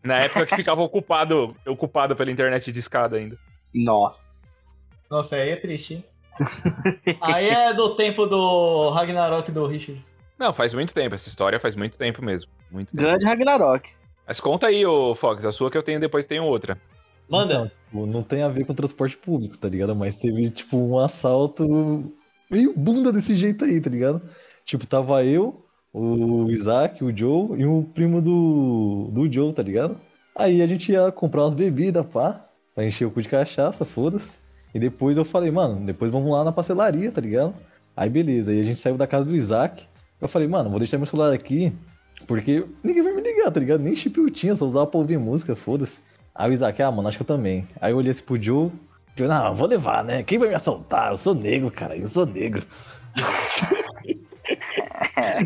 Na época que ficava ocupado, ocupado pela internet de escada ainda. Nossa. Nossa, aí é triste, hein? aí é do tempo do Ragnarok do Richard. Não, faz muito tempo. Essa história faz muito tempo mesmo. Muito tempo. Grande Ragnarok. Mas conta aí, ô Fox, a sua que eu tenho depois tenho outra. Manda. Então, tipo, não tem a ver com transporte público, tá ligado? Mas teve, tipo, um assalto meio bunda desse jeito aí, tá ligado? Tipo, tava eu, o Isaac, o Joe e o primo do, do Joe, tá ligado? Aí a gente ia comprar umas bebidas, pá, pra encher o cu de cachaça, foda-se. E depois eu falei, mano, depois vamos lá na pastelaria, tá ligado? Aí beleza, aí a gente saiu da casa do Isaac. Eu falei, mano, vou deixar meu celular aqui, porque ninguém vai me ligar, tá ligado? Nem chip eu tinha, só usava pra ouvir música, foda-se. Aí o Isaac, ah, mano, acho que eu também. Aí eu olhei assim pro Joe, Joe, não, vou levar, né? Quem vai me assaltar? Eu sou negro, cara, eu sou negro.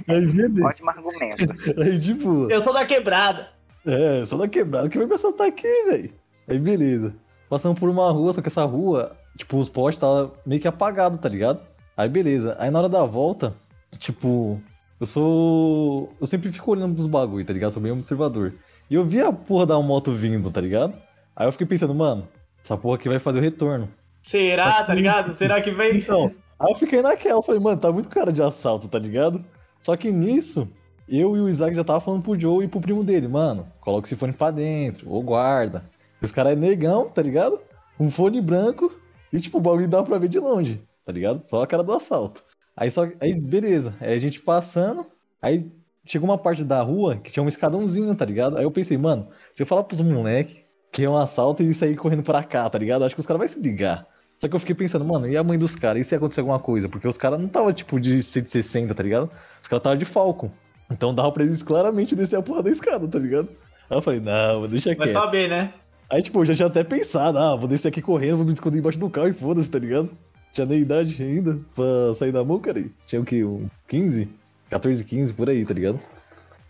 aí beleza. Ótimo argumento. Aí, tipo, Eu sou da quebrada. é, eu sou da quebrada, quem vai me assaltar aqui, velho? Aí beleza. Passamos por uma rua, só que essa rua, tipo, os postes tava meio que apagado, tá ligado? Aí beleza. Aí na hora da volta, tipo, eu sou. Eu sempre fico olhando pros bagulho, tá ligado? Sou bem observador. E eu vi a porra da moto vindo, tá ligado? Aí eu fiquei pensando, mano, essa porra aqui vai fazer o retorno. Será, tá ligado? Será que vem? Então, aí eu fiquei naquela, falei, mano, tá muito cara de assalto, tá ligado? Só que nisso, eu e o Isaac já tava falando pro Joe e pro primo dele, mano, coloca esse fone pra dentro, ou guarda. Os caras é negão, tá ligado? Um fone branco e, tipo, o bagulho dá pra ver de longe, tá ligado? Só a cara do assalto. Aí só, aí beleza, aí a gente passando, aí chegou uma parte da rua que tinha um escadãozinho, tá ligado? Aí eu pensei, mano, se eu falar pros moleque que é um assalto e sair correndo pra cá, tá ligado? Acho que os caras vão se ligar. Só que eu fiquei pensando, mano, e a mãe dos caras? E se acontecer alguma coisa? Porque os caras não tava tipo de 160, tá ligado? Os caras tava de Falcon. Então dava pra eles claramente descer a porra da escada, tá ligado? Aí eu falei, não, vou deixar Vai saber, né? Aí, tipo, eu já tinha até pensado, ah, vou descer aqui correndo, vou me esconder embaixo do carro e foda-se, tá ligado? Tinha nem idade ainda pra sair da mão, cara. Tinha o quê? Uns 15? 14, 15, por aí, tá ligado?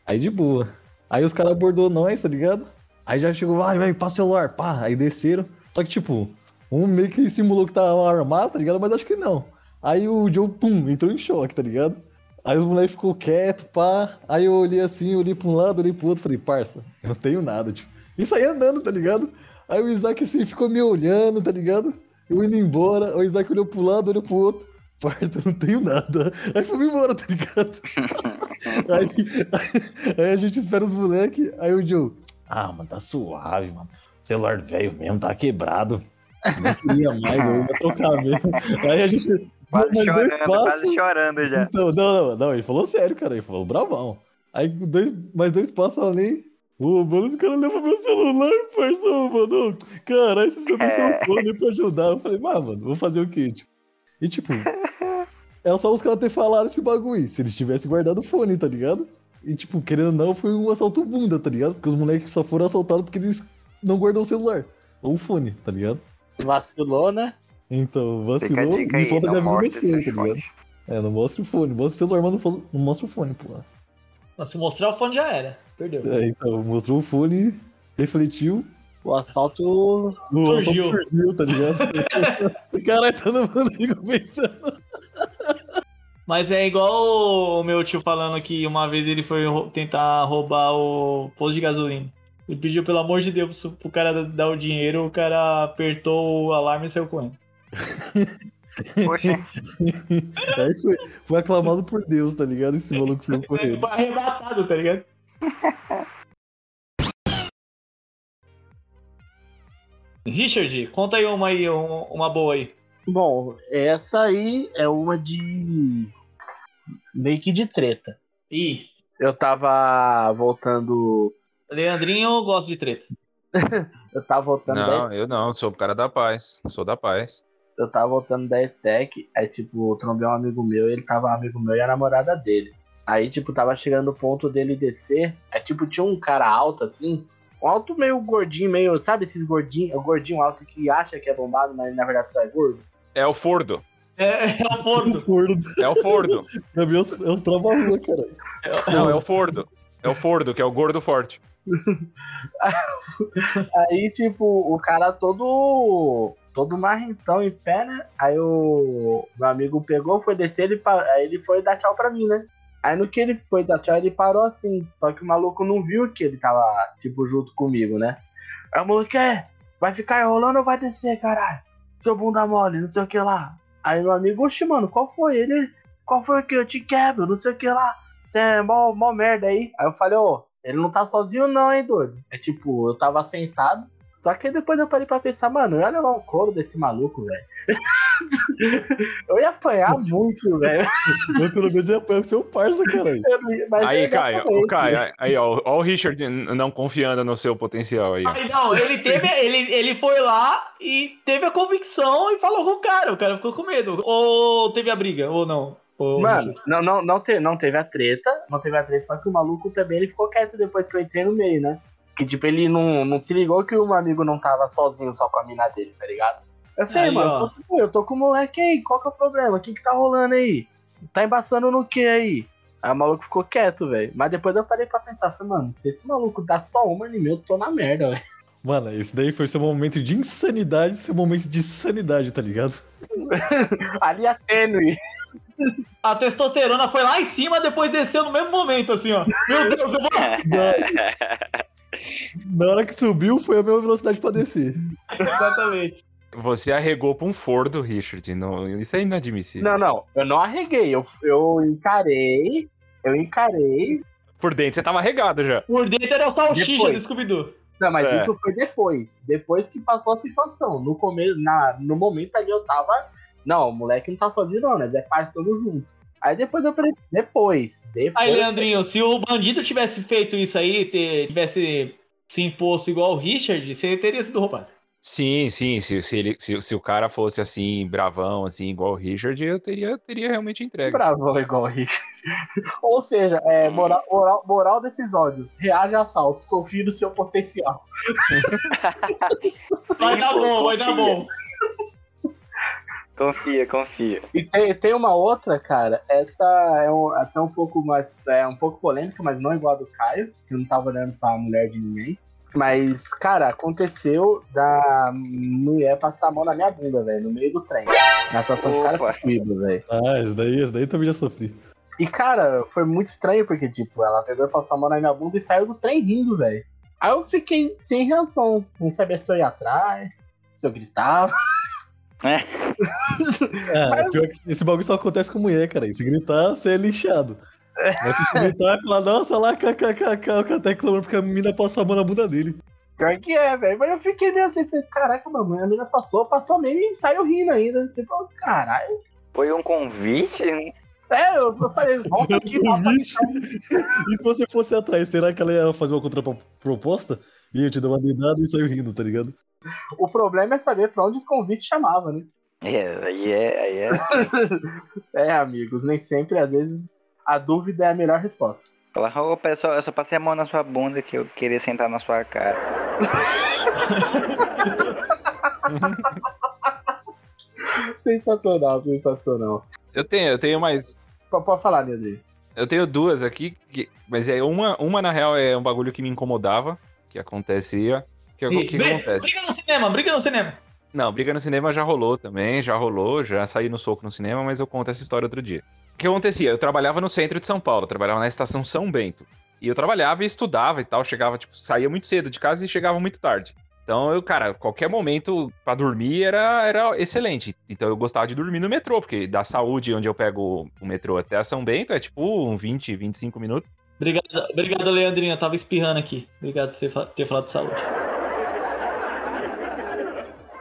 Aí de boa. Aí os caras abordou nós, tá ligado? Aí já chegou, vai, vai, passa o celular, pá. Aí desceram. Só que, tipo, um meio que simulou que tava armado, tá ligado? Mas acho que não. Aí o Joe, pum, entrou em choque, tá ligado? Aí os moleques ficou quieto, pá. Aí eu olhei assim, olhei pra um lado, olhei pro outro, falei, parça, eu não tenho nada, tipo. E saí andando, tá ligado? Aí o Isaac assim ficou me olhando, tá ligado? Eu indo embora, o Isaac olhou pro lado, olhou pro outro. Eu não tenho nada. Aí fomos embora, tá ligado? aí, aí a gente espera os moleques, aí o Joe, ah, mano, tá suave, mano. Celular velho mesmo, tá quebrado. Não queria mais, eu ia trocar mesmo. Aí a gente. Quase mais dois chorando, passos. quase chorando já. Então, não, não, não, ele falou sério, cara. Ele falou bravão. Aí, dois, mais dois passos além. Ô, mano, os caras levam meu celular, parça, mano. Caralho, vocês são É. fone pra ajudar. Eu falei, mas, mano, vou fazer o quê, tipo? E, tipo, é só os caras ter falado esse bagulho. Se eles tivessem guardado o fone, tá ligado? E, tipo, querendo ou não, foi um assalto bunda, tá ligado? Porque os moleques só foram assaltados porque eles não guardam o celular. Ou o fone, tá ligado? Vacilou, né? Então, vacilou e falta de aviso no fone, tá ligado? É, não mostra o fone. Mostra o celular, mas não mostra o fone, pô. Mas se mostrar o fone já era. Perdeu. É, então, mostrou o fone, refletiu, O assalto. O assalto Surgiu. surgiu, tá ligado? Caralho, todo mundo ficou pensando. Mas é igual o meu tio falando que uma vez ele foi tentar roubar o posto de gasolina. Ele pediu, pelo amor de Deus, pro- cara dar o dinheiro, o cara apertou o alarme e saiu correndo. Poxa, Aí foi, foi aclamado por Deus, tá ligado? Esse maluco saiu Ele correndo. foi arrebatado, tá ligado? Richard, conta aí uma aí, um- uma boa aí. Bom, essa aí é uma de. meio que de treta. Ih, Eu tava voltando. Leandrinho gosta de treta. Eu tava voltando da Não, eu não, sou o cara da paz. Sou da paz. eu tava voltando da ETEC, aí, tipo, eu trombei um amigo meu, ele tava um amigo meu e a namorada dele. Aí, tipo, tava chegando no ponto dele descer, aí, tipo, tinha um cara alto, assim, um alto meio gordinho, meio, sabe esses gordinhos, o gordinho alto que acha que é bombado, mas na verdade só é gordo? É o Fordo. É, é o. Forno, É o Fordo. pra mim é os, é os trava-rua, caralho. Não, é o Fordo. É o Fordo, que é o gordo forte. Aí, tipo, o cara todo. todo marrentão em pé, né? Aí o meu amigo pegou, foi descer, ele, aí ele foi dar tchau pra mim, né? Aí no que ele foi dar tchau, ele parou assim. Só que o maluco não viu que ele tava, tipo, junto comigo, né? Aí o maluco, é, vai ficar enrolando ou vai descer, caralho? Seu bunda mole, não sei o que lá. Aí meu amigo, oxe, mano, qual foi? Ele, qual foi que eu te quebro, não sei o que lá. Você é mó, mó merda aí. Aí eu falei, ô, ele não tá sozinho não, hein, doido? É tipo, eu tava sentado, só que depois eu parei pra pensar, mano, eu ia levar um couro desse maluco, velho. eu ia apanhar muito, velho. Eu pelo menos ia apanhar com seu parça, mas Aí, Caio, o. Caio, aí, ó, ó o Richard não confiando no seu potencial aí. ó. Aí, não, ele teve, ele, ele foi lá e teve a convicção e falou com o cara. O cara ficou com medo. Ou teve a briga, ou não. Mano, não, não, não, te, não teve a treta, não teve a treta, só que o maluco também ele ficou quieto depois que eu entrei no meio, né? Que tipo, ele não, não se ligou que o meu amigo não tava sozinho só com a mina dele, tá ligado? Eu falei, Aí, mano, tô eu tô com o moleque aí, qual que é o problema? O que que tá rolando aí? Tá embaçando no que aí? Aí o maluco ficou quieto, velho. Mas depois eu parei pra pensar, falei, mano, se esse maluco dá só uma em mim, eu tô na merda, velho. Mano, esse daí foi seu momento de insanidade, seu momento de sanidade, tá ligado? Ali a tênue. A testosterona foi lá em cima, depois desceu no mesmo momento, assim, ó. Meu Deus, eu vou. Na hora que subiu, foi a mesma velocidade pra descer. Exatamente. Você arregou pra um Fordo, Richard. Não, isso é inadmissível. Não, não, eu não arreguei, eu, eu encarei, eu encarei. Por dentro você tava regado já. Por dentro era o salsicha Depois. do Scooby-Doo. Não, mas É. isso foi depois. Depois que passou a situação. No começo, na, no momento ali eu tava. Não, o moleque não tá sozinho, não, né? É parte todo junto. Aí depois eu falei. Depois. Depois. Aí, Leandrinho, se o bandido tivesse feito isso aí, tivesse se imposto igual o Richard, você teria sido roubado. Sim, sim. Se, se, ele, se, se o cara fosse assim, bravão, assim, igual o Richard, eu teria, teria realmente entregue. Bravão igual o Richard. Ou seja, é, moral, moral, moral do episódio. Reage a assaltos, confie no seu potencial. Vai dar bom, vai dar bom. Confia, confia. E tem, tem uma outra, cara. Essa é um- até um pouco mais. É um pouco polêmica, mas não igual a do Caio, que não tava olhando pra mulher de ninguém. Mas, cara, aconteceu da mulher passar a mão na minha bunda, velho, no meio do trem. Na situação de cara comigo, velho. Ah, esse daí, esse daí também já sofri. E, cara, foi muito estranho, porque, tipo, ela pegou e passou a mão na minha bunda e saiu do trem rindo, velho. Aí eu fiquei sem reação. Não sabia se eu ia atrás, se eu gritava. É, pior que esse bagulho só acontece com mulher, cara. E se gritar, você é lixado. Mas se gritar e falar, nossa, lá, kkkk, o cara tá reclamando porque a menina passou a mão na bunda dele. Pior que é, velho. Mas eu fiquei meio assim, falei, caraca, mamãe, a menina passou, passou mesmo e saiu rindo ainda. Tipo, caralho. Foi um convite? É, eu, eu falei, volta aqui, volta aqui. E se você fosse atrás, será que ela ia fazer uma contraproposta? E eu te dar uma dedada e saiu rindo, tá ligado? O problema é saber pra onde os convites chamavam, né? É, aí é, aí é. É, amigos, nem sempre, às vezes, a dúvida é a melhor resposta. Falar, ô pessoal, eu só passei a mão na sua bunda que eu queria sentar na sua cara. Sensacional, sensacional. Eu tenho, eu tenho mais. Pode, pode falar, Leandrinho. Eu tenho duas aqui, que- mas é uma, uma na real é um bagulho que me incomodava, que acontecia, que, E- que, que bri- acontece? Briga no cinema, briga no cinema. Não, briga no cinema já rolou também, já rolou, já saí no soco no cinema, mas eu conto essa história outro dia. O que acontecia? Eu trabalhava no centro de São Paulo, eu trabalhava na estação São Bento. E eu trabalhava e estudava e tal, chegava, tipo, saía muito cedo de casa e chegava muito tarde. Então, eu, cara, qualquer momento pra dormir era, era excelente. Então, eu gostava de dormir no metrô, porque da saúde, onde eu pego o metrô até a São Bento, é tipo um 20, 25 minutos. Obrigado, obrigado Leandrinho. Eu tava espirrando aqui. Obrigado por você ter falado de saúde.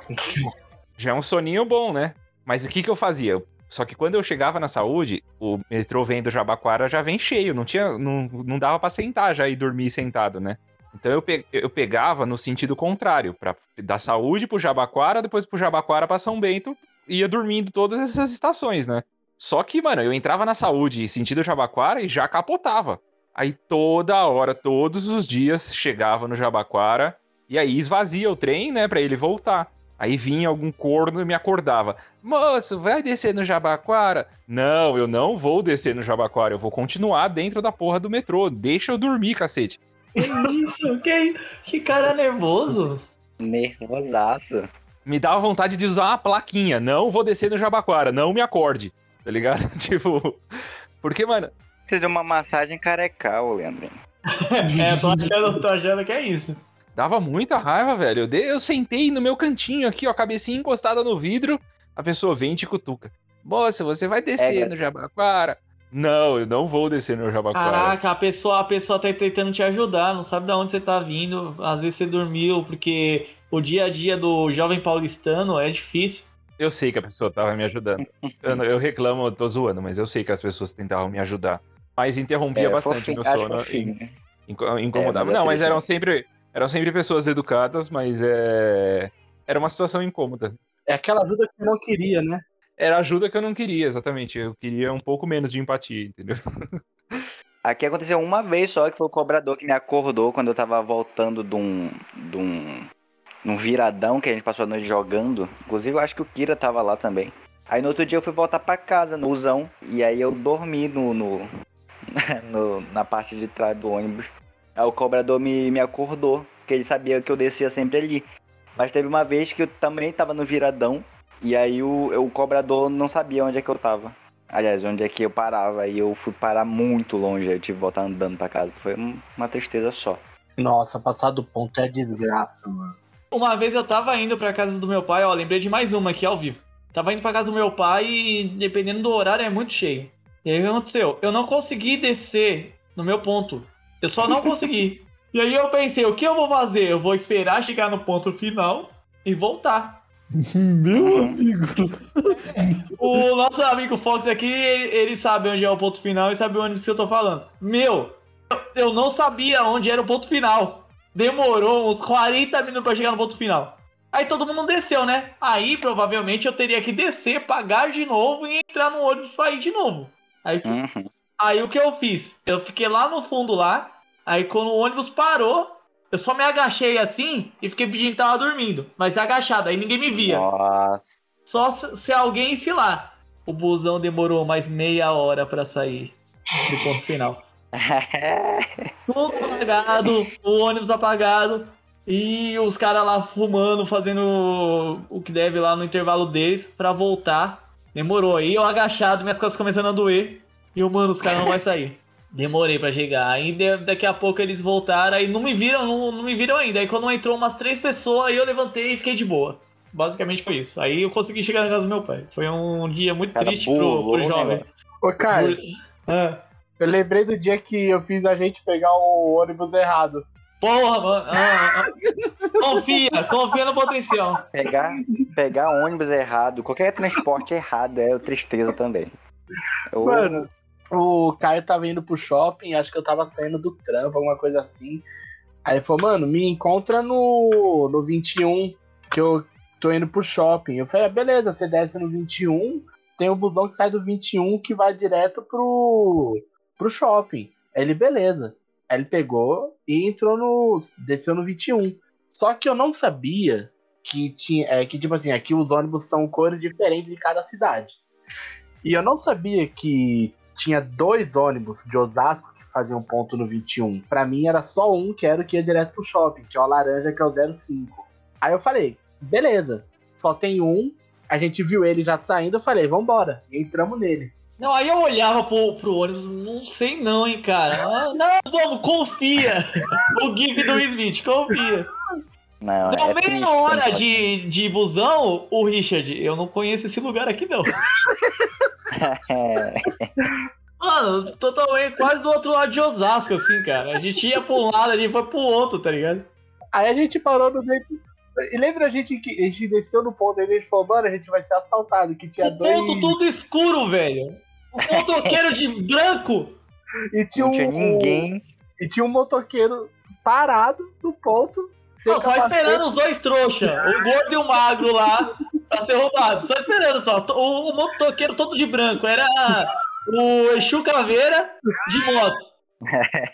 Já é um soninho bom, né? Mas o que, que eu fazia? Só que quando eu chegava na saúde, o metrô vem do Jabaquara já vem cheio, não tinha, não, não dava pra sentar já e dormir sentado, né? Então eu, eu pegava no sentido contrário, pra, da saúde pro Jabaquara, depois pro Jabaquara pra São Bento, ia dormindo todas essas estações, né? Só que, mano, eu entrava na saúde sentido Jabaquara e já capotava. Aí toda hora, todos os dias, chegava no Jabaquara e aí esvazia o trem, né, pra ele voltar. Aí vinha algum corno e me acordava. Moço, vai descer no Jabaquara? Não, eu não vou descer no Jabaquara. Eu vou continuar dentro da porra do metrô. Deixa eu dormir, cacete. Que isso? Que, que cara nervoso. Nervosaço. Me dava vontade de usar uma plaquinha. Não vou descer no Jabaquara. Não me acorde. Tá ligado? tipo. Porque, mano. Precisa de uma massagem carecal, Leandro. É, tô achando, tô achando que é isso. Dava muita raiva, velho. Eu, dei- eu sentei no meu cantinho aqui, ó, cabecinha encostada no vidro. A pessoa vem e te cutuca. Moça, você vai descer É, no Jabaquara? Não, eu não vou descer no Jabaquara. Caraca, a pessoa, a pessoa tá tentando te ajudar, não sabe de onde você tá vindo. Às vezes você dormiu, porque o dia a dia do jovem paulistano é difícil. Eu sei que a pessoa tava me ajudando. Eu, eu reclamo, eu tô zoando, mas eu sei que as pessoas tentavam me ajudar. Mas interrompia É, bastante fofinho, meu sono. fofinho. in- inco- Incomodava. É, mas é não, mas eram né? sempre, eram sempre pessoas educadas, mas é... era uma situação incômoda. É aquela ajuda que você não queria, né? Era ajuda que eu não queria, exatamente. Eu queria um pouco menos de empatia, entendeu? Aqui aconteceu uma vez só que foi o cobrador que me acordou quando eu tava voltando de um. de um. num viradão que a gente passou a noite jogando. Inclusive eu acho que o Kira tava lá também. Aí no outro dia eu fui voltar pra casa, no usão. E aí eu dormi no. no, no- na parte de trás do ônibus. Aí o cobrador me, me acordou, porque ele sabia que eu descia sempre ali. Mas teve uma vez que eu também tava no viradão. E aí o, o cobrador não sabia onde é que eu tava. Aliás, onde é que eu parava. E eu fui parar muito longe. Eu tive que voltar andando pra casa. Foi um- uma tristeza só. Nossa, passar do ponto é desgraça, mano. Uma vez eu tava indo pra casa do meu pai, ó, lembrei de mais uma aqui ao vivo. Tava indo pra casa do meu pai e dependendo do horário é muito cheio. E aí o que aconteceu? Eu não consegui descer no meu ponto. Eu só não consegui. E aí eu pensei, o que eu vou fazer? Eu vou esperar chegar no ponto final e voltar. Meu amigo. O nosso amigo Fox aqui, ele, ele sabe onde é o ponto final e sabe onde que eu tô falando. Meu, eu- eu não sabia onde era o ponto final. Demorou uns 40 minutos pra chegar no ponto final. Aí todo mundo desceu, né? Aí provavelmente eu teria que descer, pagar de novo e entrar no ônibus pra ir de novo. Aí, Uhum. aí o que eu fiz? Eu fiquei lá no fundo lá. Aí quando o ônibus parou, eu só me agachei assim e fiquei fingindo que tava dormindo. Mas agachado, aí ninguém me via. Nossa. Só se, se alguém se lá. O busão demorou mais meia hora pra sair do ponto final. Tudo apagado, o ônibus apagado e os caras lá fumando, fazendo o que deve lá no intervalo deles pra voltar. Demorou. Aí eu agachado, minhas costas começando a doer. E eu, mano, os caras não vão sair. Demorei pra chegar. Aí de- daqui a pouco eles voltaram, aí não me viram, não, não me viram ainda. Aí quando entrou umas três pessoas, aí eu levantei e fiquei de boa. Basicamente foi isso. Aí eu consegui chegar na casa do meu pai. Foi um dia muito Cara, triste pro, burlou pro o jovem. Ô, Caio, Ah. eu lembrei do dia que eu fiz a gente pegar o ônibus errado. Porra, mano. Ah, ah. Confia, confia no potencial. Pegar, pegar ônibus errado, qualquer transporte errado é tristeza também. Eu- Mano, o Caio tava indo pro shopping, acho que eu tava saindo do trampo, alguma coisa assim. Aí ele falou, mano, me encontra no, no 21, que eu tô indo pro shopping. Eu falei, ah, beleza, você desce no 21, tem o busão que sai do 21 que vai direto pro, pro shopping. Aí ele, beleza. Ele pegou e entrou no. desceu no 21. Só que eu não sabia que tinha. É, que, tipo assim, aqui os ônibus são cores diferentes em cada cidade. E eu não sabia que tinha dois ônibus de Osasco que fazia um ponto no 21. Pra mim era só um que era o que ia direto pro shopping, que é o laranja, que é o 05. Aí eu falei, beleza, só tem um. A gente viu ele já saindo, eu falei, vambora. E entramos nele. Não, aí eu olhava pro, pro ônibus, não sei não, hein, cara. Ah, Não, vamos, confia. O gif do Smith, confia. Não, Deu é meia triste hora de, de busão, o Richard, eu não conheço esse lugar aqui não. Mano, totalmente quase do outro lado de Osasco, assim, cara. A gente ia pra um lado ali e foi pro outro, tá ligado? Aí a gente parou no meio. E lembra a gente que a gente desceu no ponto aí e a gente falou, mano, a gente vai ser assaltado, que tinha O dois. ponto tudo escuro, velho. O motoqueiro de branco. E tinha, não tinha um, ninguém. E tinha um motoqueiro parado no ponto. Não, só esperando os dois trouxa, o gordo e o magro lá, pra ser roubado. Só esperando só. O, o motoqueiro todo de branco. Era o Exu Caveira de moto.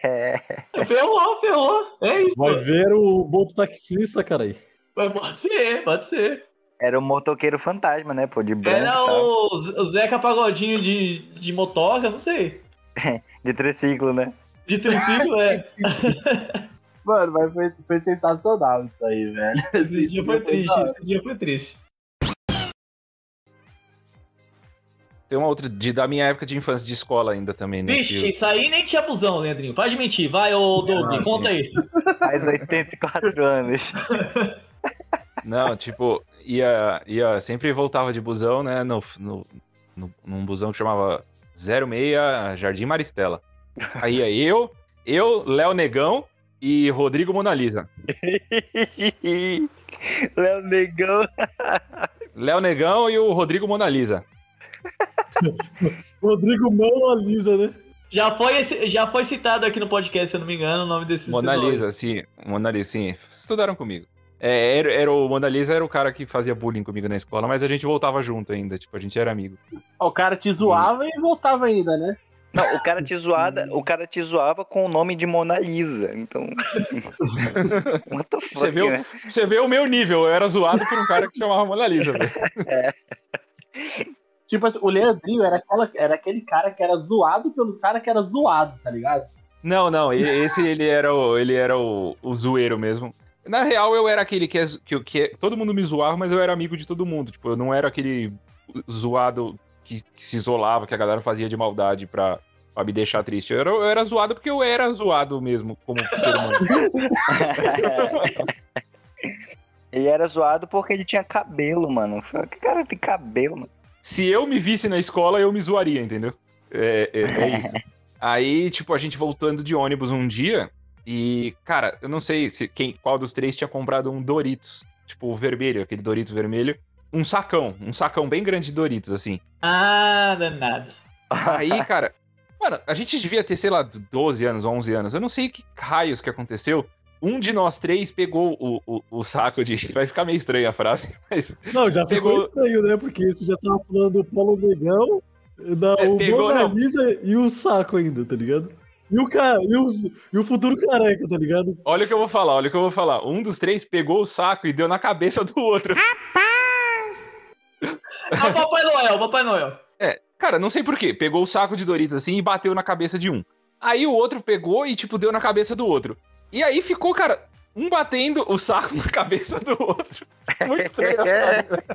É, Ferrou, ferrou. É isso. Vai ver o boto taxista, cara aí. Mas Pode ser, pode ser. Era o motoqueiro fantasma, né, pô, de branco Era o, o Zeca Pagodinho de, de motoca, não sei. De triciclo, né? De triciclo, é. Mano, mas foi, foi sensacional isso aí, velho. Esse dia foi triste, esse dia foi triste. Tem uma outra de, da minha época de infância de escola ainda também, né? Vixe, que- isso aí nem tinha busão, Leandrinho. Pode mentir. Vai, ô Doug, conta aí. Faz 84 anos. Não, tipo, ia, ia sempre voltava de busão, né? No, no, no- num busão que chamava 06 Jardim Maristela. Aí ia eu, eu, Léo Negão e Rodrigo Monalisa. Léo Negão. Léo Negão e o Rodrigo Monalisa. Rodrigo Mão Alisa, né? Já foi, já foi citado aqui no podcast, se eu não me engano, o nome desses Monalisa, sim. Monalisa, sim. Estudaram comigo. É, era, era o Monalisa era o cara que fazia bullying comigo na escola, mas a gente voltava junto ainda, tipo, a gente era amigo. O cara te zoava e voltava ainda, né? Não, o cara te zoada, o cara te zoava com o nome de Mona Lisa. Então, assim. What the fuck, Você viu? né? Você vê o meu nível, eu era zoado por um cara que chamava Monalisa, velho. Tipo assim, o Leandrinho era, aquela, era aquele cara que era zoado pelos caras que era zoado, tá ligado? Não, não, e- esse ele era o, ele era o, o zoeiro mesmo. Na real, eu era aquele que, é, que, que é- todo mundo me zoava, mas eu era amigo de todo mundo. Tipo, eu não era aquele zoado que, que se isolava, que a galera fazia de maldade pra, pra me deixar triste. Eu era, eu era zoado porque eu era zoado mesmo, como ser humano. Ele era zoado porque ele tinha cabelo, mano. Que cara tem cabelo, mano. Se eu me visse na escola, eu me zoaria, entendeu? É, é, é isso. Aí, tipo, a gente voltando de ônibus um dia, e, cara, eu não sei se quem, qual dos três tinha comprado um Doritos, tipo, o vermelho, aquele Doritos vermelho. Um sacão, um sacão bem grande de Doritos, assim. Ah, danado. Aí, cara, mano, a gente devia ter, sei lá, 12 anos, 11 anos. Eu não sei que raios que aconteceu. Um de nós três pegou o, o, o saco de. Vai ficar meio estranha a frase, mas. Não, já ficou Pegou- estranho, né? Porque esse já tava falando do Paulo Negão, da, É, o pegou, Mona não. Lisa e o saco ainda, tá ligado? E o, cara, e, o, e o futuro careca, tá ligado? Olha o que eu vou falar, olha o que eu vou falar. Um dos três pegou o saco e deu na cabeça do outro. É o Papai Noel, o Papai Noel. É, cara, não sei porquê. Pegou o saco de Doritos assim e bateu na cabeça de um. Aí o outro pegou e, tipo, deu na cabeça do outro. E aí ficou, cara, um batendo o saco na cabeça do outro. Muito estranho.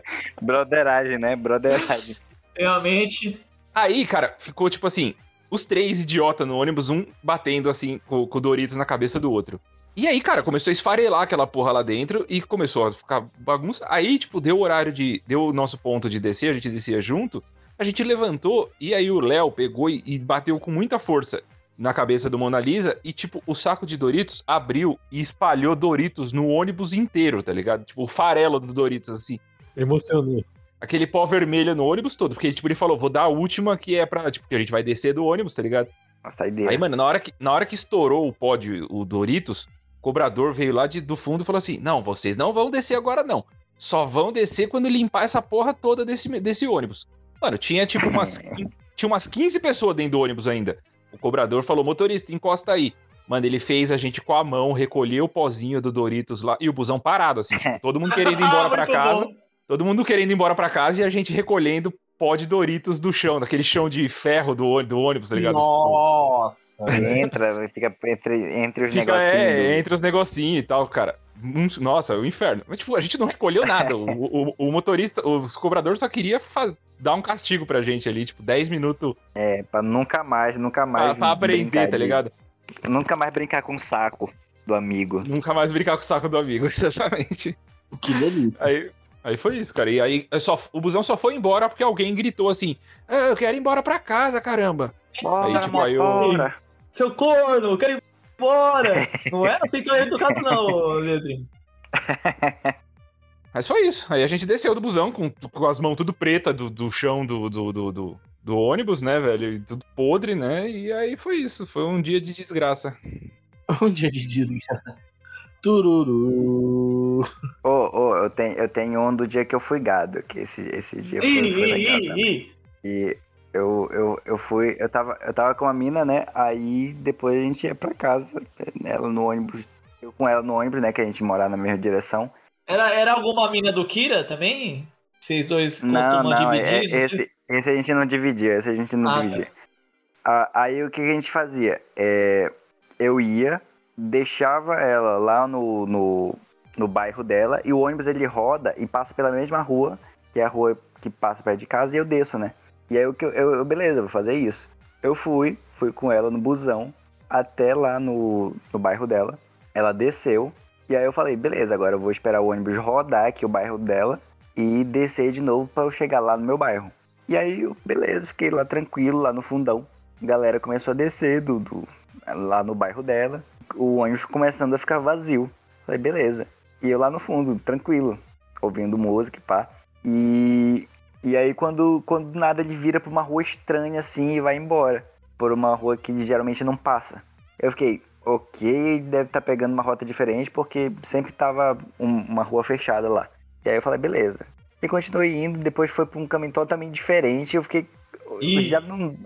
Broderagem, né? Broderagem. Realmente. Aí, cara, ficou tipo assim: os três idiotas no ônibus, um batendo assim com, com o Doritos na cabeça do outro. E aí, cara, começou a esfarelar aquela porra lá dentro e começou a ficar bagunça. Aí, tipo, deu o horário de. Deu o nosso ponto de descer, a gente descia junto. A gente levantou e aí o Léo pegou e, e bateu com muita força na cabeça do Mona Lisa e, tipo, o saco de Doritos abriu e espalhou Doritos no ônibus inteiro, tá ligado? Tipo, o farelo do Doritos, assim Emocionou. Aquele pó vermelho no ônibus todo. Porque, tipo, ele falou, vou dar a última que é pra. Tipo, que a gente vai descer do ônibus, tá ligado? Saideira. Aí, mano, na hora que, na hora que estourou o pó de o Doritos, o cobrador veio lá de, do fundo e falou assim: Não, vocês não vão descer agora, não. Só vão descer quando limpar essa porra toda desse, desse ônibus. Mano, tinha tipo umas. tinha umas 15 pessoas dentro do ônibus ainda. O cobrador falou: motorista, encosta aí. Mano, ele fez a gente com a mão, recolheu o pozinho do Doritos lá e o busão parado, assim, tipo, todo mundo querendo ir embora pra Muito casa. bom. Todo mundo querendo ir embora pra casa e a gente recolhendo pó de Doritos do chão, daquele chão de ferro do, ôni- do ônibus, tá ligado? Nossa. Entra, fica entre, entre os Fica, negocinhos. é, do- entre os negocinhos e tal, cara. Nossa, o inferno. Mas, tipo, a gente não recolheu nada. O, o- o motorista, os cobradores só queria fa- dar um castigo pra gente ali, tipo, 10 minutos É, pra nunca mais, nunca mais. pra, pra aprender, tá de- ligado? Nunca mais brincar com o saco do amigo. Nunca mais brincar com o saco do amigo, exatamente. Que delícia. Aí, aí foi isso, cara. E aí só, o busão só foi embora porque alguém gritou assim: "Ah, eu quero ir embora pra casa, caramba. Bora, tipo, aí eu-. Seu corno, eu quero ir embora! Não é assim que eu ia educado, não, Leandrinho. Mas foi isso. Aí a gente desceu do busão com, com as mãos tudo preta do, do chão do, do, do, do- do ônibus, né, velho? E tudo podre, né? E aí foi isso. Foi um dia de desgraça. Um dia de desgraça. Tururu. Ô, ô, eu tenho, eu tenho um do dia que eu fui gado, que esse, esse dia foi, Ih, foi ih, legal. ih, ih. E eu, eu, eu fui, eu tava, eu tava com uma mina, né? Aí depois a gente ia pra casa, ela no ônibus, eu com ela no ônibus, né? Que a gente morava na mesma direção. Era, era alguma mina do Kira também? Vocês dois Não, costumam não, dividir? é- esse, esse a gente não dividia, esse a gente não Ah, dividia. Ah, aí o que a gente fazia? É, eu ia, deixava ela lá no, no, no bairro dela, e o ônibus ele roda e passa pela mesma rua, que é a rua que passa perto de casa, e eu desço, né? E aí eu, eu, eu- beleza, vou fazer isso. Eu fui, fui com ela no busão, até lá no, no bairro dela. Ela desceu, e aí eu falei, beleza, agora eu vou esperar o ônibus rodar aqui o bairro dela, e descer de novo pra eu chegar lá no meu bairro. E aí, eu, beleza, fiquei lá tranquilo, lá no fundão. A galera começou a descer do, do- lá no bairro dela. O ônibus começando a ficar vazio. Falei, beleza. E eu lá no fundo, tranquilo, ouvindo música e pá. E, e aí, quando, quando do nada ele vira pra uma rua estranha assim e vai embora. Por uma rua que geralmente não passa. Eu fiquei, ok, deve estar pegando uma rota diferente, porque sempre tava um- uma rua fechada lá. E aí eu falei, beleza. E continuei indo, depois foi pra um caminho totalmente diferente. Eu fiquei. Ih. Já não.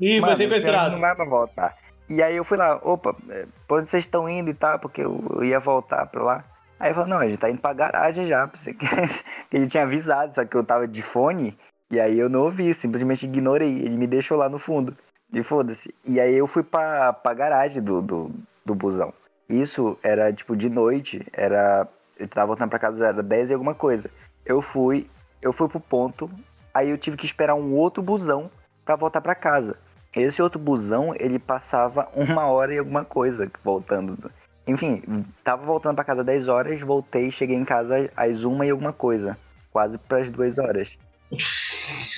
Ih, Mano, sequestrado. não vai pra voltar. E aí eu fui lá, opa, é, pra onde vocês estão indo e tal? Porque eu ia voltar pra lá. Aí ele falou, não, a gente tá indo pra garagem já. Porque ele tinha avisado, só que eu tava de fone. E aí eu não ouvi, simplesmente ignorei. Ele me deixou lá no fundo. E foda-se. E aí eu fui pra, pra garagem do, do, do busão. Isso era tipo de noite, era. Eu tava voltando pra casa, era 10 e alguma coisa. Eu fui, eu fui pro ponto, aí eu tive que esperar um outro busão pra voltar pra casa. Esse outro busão, ele passava uma hora e alguma coisa voltando. Enfim, tava voltando pra casa 10 horas, voltei, cheguei em casa às uma e alguma coisa. Quase pras duas horas.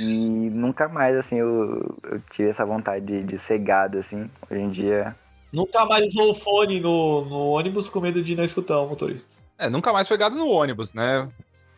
E nunca mais, assim, eu, eu tive essa vontade de, de ser gado, assim. Hoje em dia. Nunca mais usou o fone no, no ônibus com medo de não escutar o motorista. É, nunca mais foi gado no ônibus, né?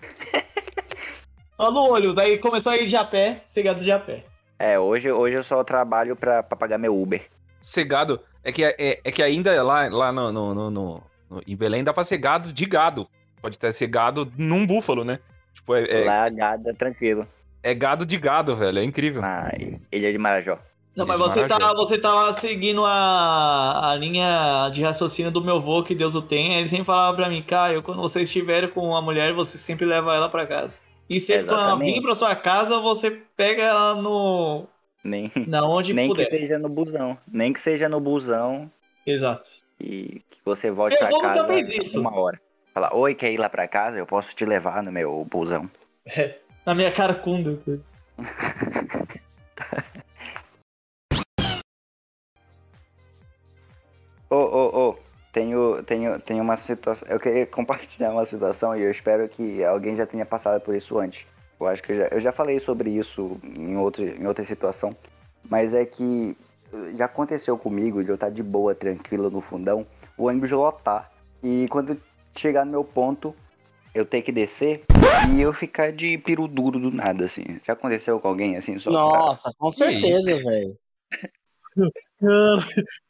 Só no ônibus, aí começou a ir de a pé, cegado de a pé. É, hoje, hoje eu só trabalho pra, pra pagar meu Uber. Ser gado. É que, é, é que ainda lá, lá no, no, no- no- no- em Belém dá pra ser gado de gado. Pode até ser gado num búfalo, né? Tipo, é, é, Lá, gado, é tranquilo. é gado de gado, velho. É incrível. Na Ilha de Marajó. Não, mas você tá, você tá seguindo a, a linha de raciocínio do meu avô, que Deus o tenha. Ele sempre falava pra mim, Caio, quando você estiver com uma mulher, você sempre leva ela pra casa. E se ela vir pra sua casa, você pega ela no. Nem, Na onde nem que puder. seja no busão. Nem que seja no busão Exato. e que você volte avô nunca casa uma hora. Fala, oi, quer ir lá pra casa? Eu posso te levar no meu busão. É, na minha cara cunda. Ô, ô, ô, tenho, tenho, tenho uma situação. Eu queria compartilhar uma situação e eu espero que alguém já tenha passado por isso antes. Eu acho que eu já, eu já falei sobre isso em, outro, em outra situação. Mas é que eh, já aconteceu comigo de eu estar de boa, tranquila no fundão, o ônibus lotar. E quando chegar no meu ponto, eu ter que descer e eu ficar de peru duro do nada, assim. Já aconteceu com alguém assim? Só pra- Nossa, com Que certeza, velho. Cara,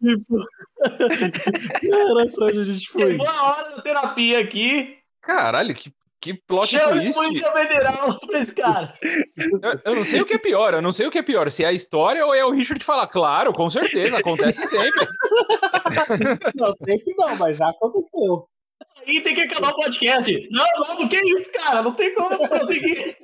tipo... Cara, pra onde a gente foi? Chegou a hora da terapia aqui. Caralho, que, que plot Chama twist. polícia federal pra esse cara. Eu, eu não sei o que é pior, eu não sei o que é pior. Se é a história ou é o Richard falar, claro, com certeza, acontece sempre. Não sei que não, mas já aconteceu. Aí tem que acabar o podcast. Não, não, não que isso, cara? Não tem como prosseguir.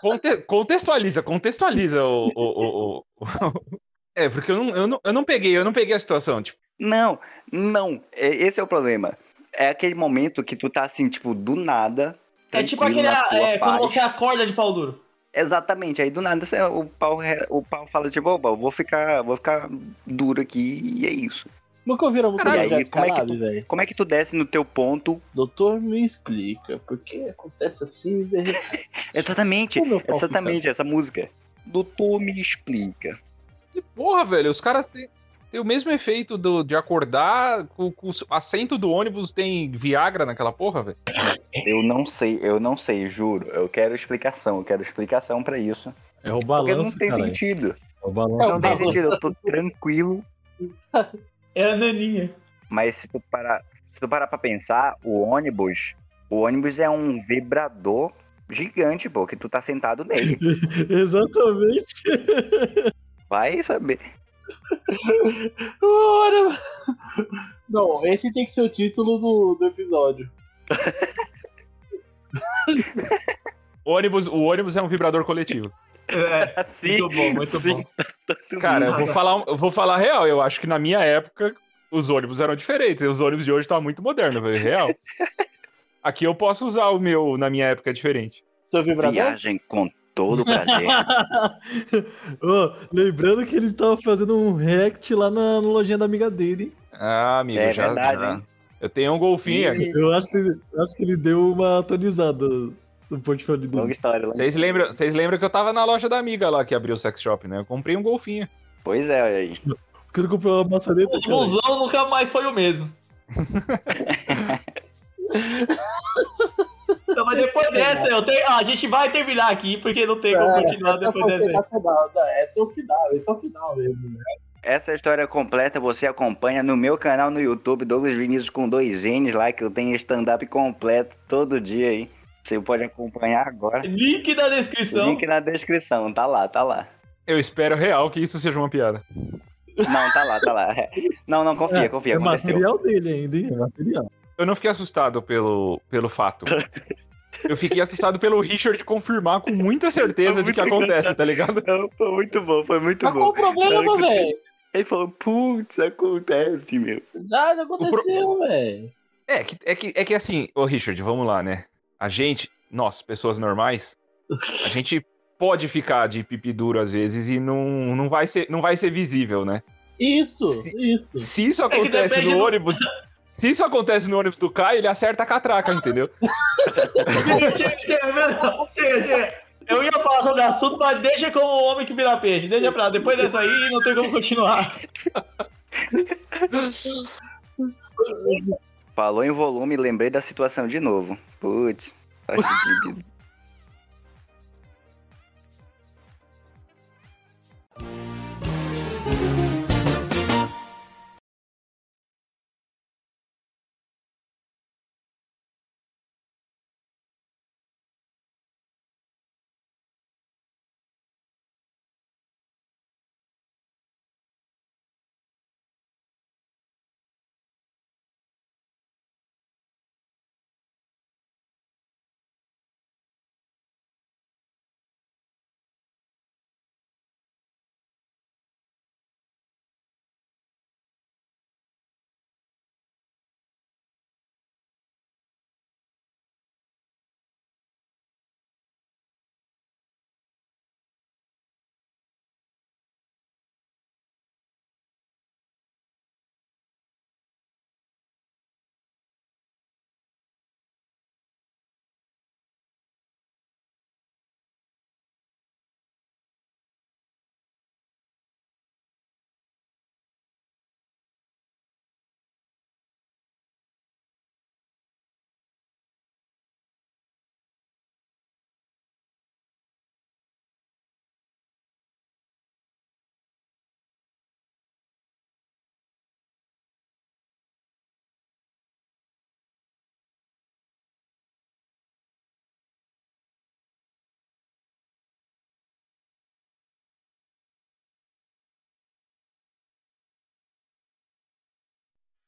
Conte- contextualiza, contextualiza o. o, o- o- É, porque eu não, eu, não, eu não peguei, eu não peguei a situação. Tipo, Não, não. é- Esse é o problema. É aquele momento que tu tá assim, tipo, do nada. É tipo aquele. É, quando você acorda de pau duro. Exatamente, aí do nada você- o pau, o pau fala tipo, opa, eu vou ficar, vou ficar duro aqui e é isso. Nunca ouviram a música Caralho, do e como é que Cannabis, velho? Como é que tu desce no teu ponto? Doutor, me explica. Por que acontece assim? repente? Exatamente, exatamente essa música. Doutor, me explica. Que porra, velho. Os caras têm, têm o mesmo efeito do, de acordar. Com, com o assento do ônibus tem Viagra naquela porra, velho. Eu não sei, eu não sei, juro. Eu quero explicação, eu quero explicação pra isso. É o Porque balanço, não tem cara. sentido. É o balanço. Não tem balanço. sentido, eu tô tranquilo. É a naninha. Mas se tu parar, se tu parar pra pensar, o ônibus, o ônibus é um vibrador gigante, pô, que tu tá sentado nele. Exatamente. Vai saber. Ora, Não, esse tem que ser o título do, do episódio. O ônibus, o ônibus é um vibrador coletivo. É, Assim, muito bom, muito sim. bom. Cara, eu vou falar, eu vou falar real. Eu acho que na minha época os ônibus eram diferentes. e Os ônibus de hoje estão muito modernos, velho. Real. Aqui eu posso usar o meu na minha época diferente. Seu vibrador? Viagem com todo prazer. Ô, lembrando que ele tava fazendo um react lá na, na lojinha da amiga dele. Ah, amigo, É já, verdade, já. Eu tenho um golfinho. Ih. Eu acho que, acho que ele deu uma atualizada no portfólio Longa dele. história. longa- Vocês lembram, vocês lembram que eu tava na loja da amiga lá que abriu o sex shop, né? Eu comprei um golfinho. Pois é, olha aí. Porque ele comprou uma maçaneta, O busão nunca mais foi o mesmo. Não, mas depois dessa, eu tenho... ah, a gente vai terminar aqui, porque não tem como É, continuar essa depois dessa. Não, Esse é o final, esse é o final mesmo. Né? Essa história completa você acompanha no meu canal no YouTube, Douglas Vinícius com dois N's lá, que eu tenho stand-up completo todo dia aí. Você pode acompanhar agora. Link na descrição. Link na descrição, tá lá, tá lá. Eu espero real que isso seja uma piada. Não, tá lá, tá lá. Não, não, confia, confia, é aconteceu. material dele ainda, hein? É material. Eu não fiquei assustado pelo, pelo fato. Eu fiquei assustado pelo Richard confirmar com muita certeza de que acontece, tá ligado? Não, foi muito bom, foi muito Mas qual o bom. problema, velho? Ele falou, putz, acontece, meu. Já já aconteceu, velho. É que, é que, é que assim, ô Richard, vamos lá, né? A gente, nós, pessoas normais, a gente pode ficar de pipi duro às vezes e não, não, vai, ser, não vai ser visível, né? Isso, Se- isso. Se isso que acontece depende no do- ônibus. Se isso acontece no ônibus do Caio, ele acerta a catraca, entendeu? Eu ia falar sobre o assunto, mas deixa como o homem que vira peixe. Deixa pra depois dessa aí, não tem como continuar. Falou em volume, lembrei da situação de novo. Putz,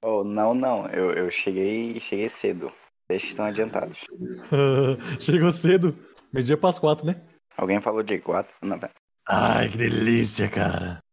Oh, não, não. Eu, eu cheguei, cheguei cedo. Vocês estão adiantados. Chegou cedo. Meio-dia pras quatro, né? Alguém falou de 4? Não, pera. Ai, que delícia, cara.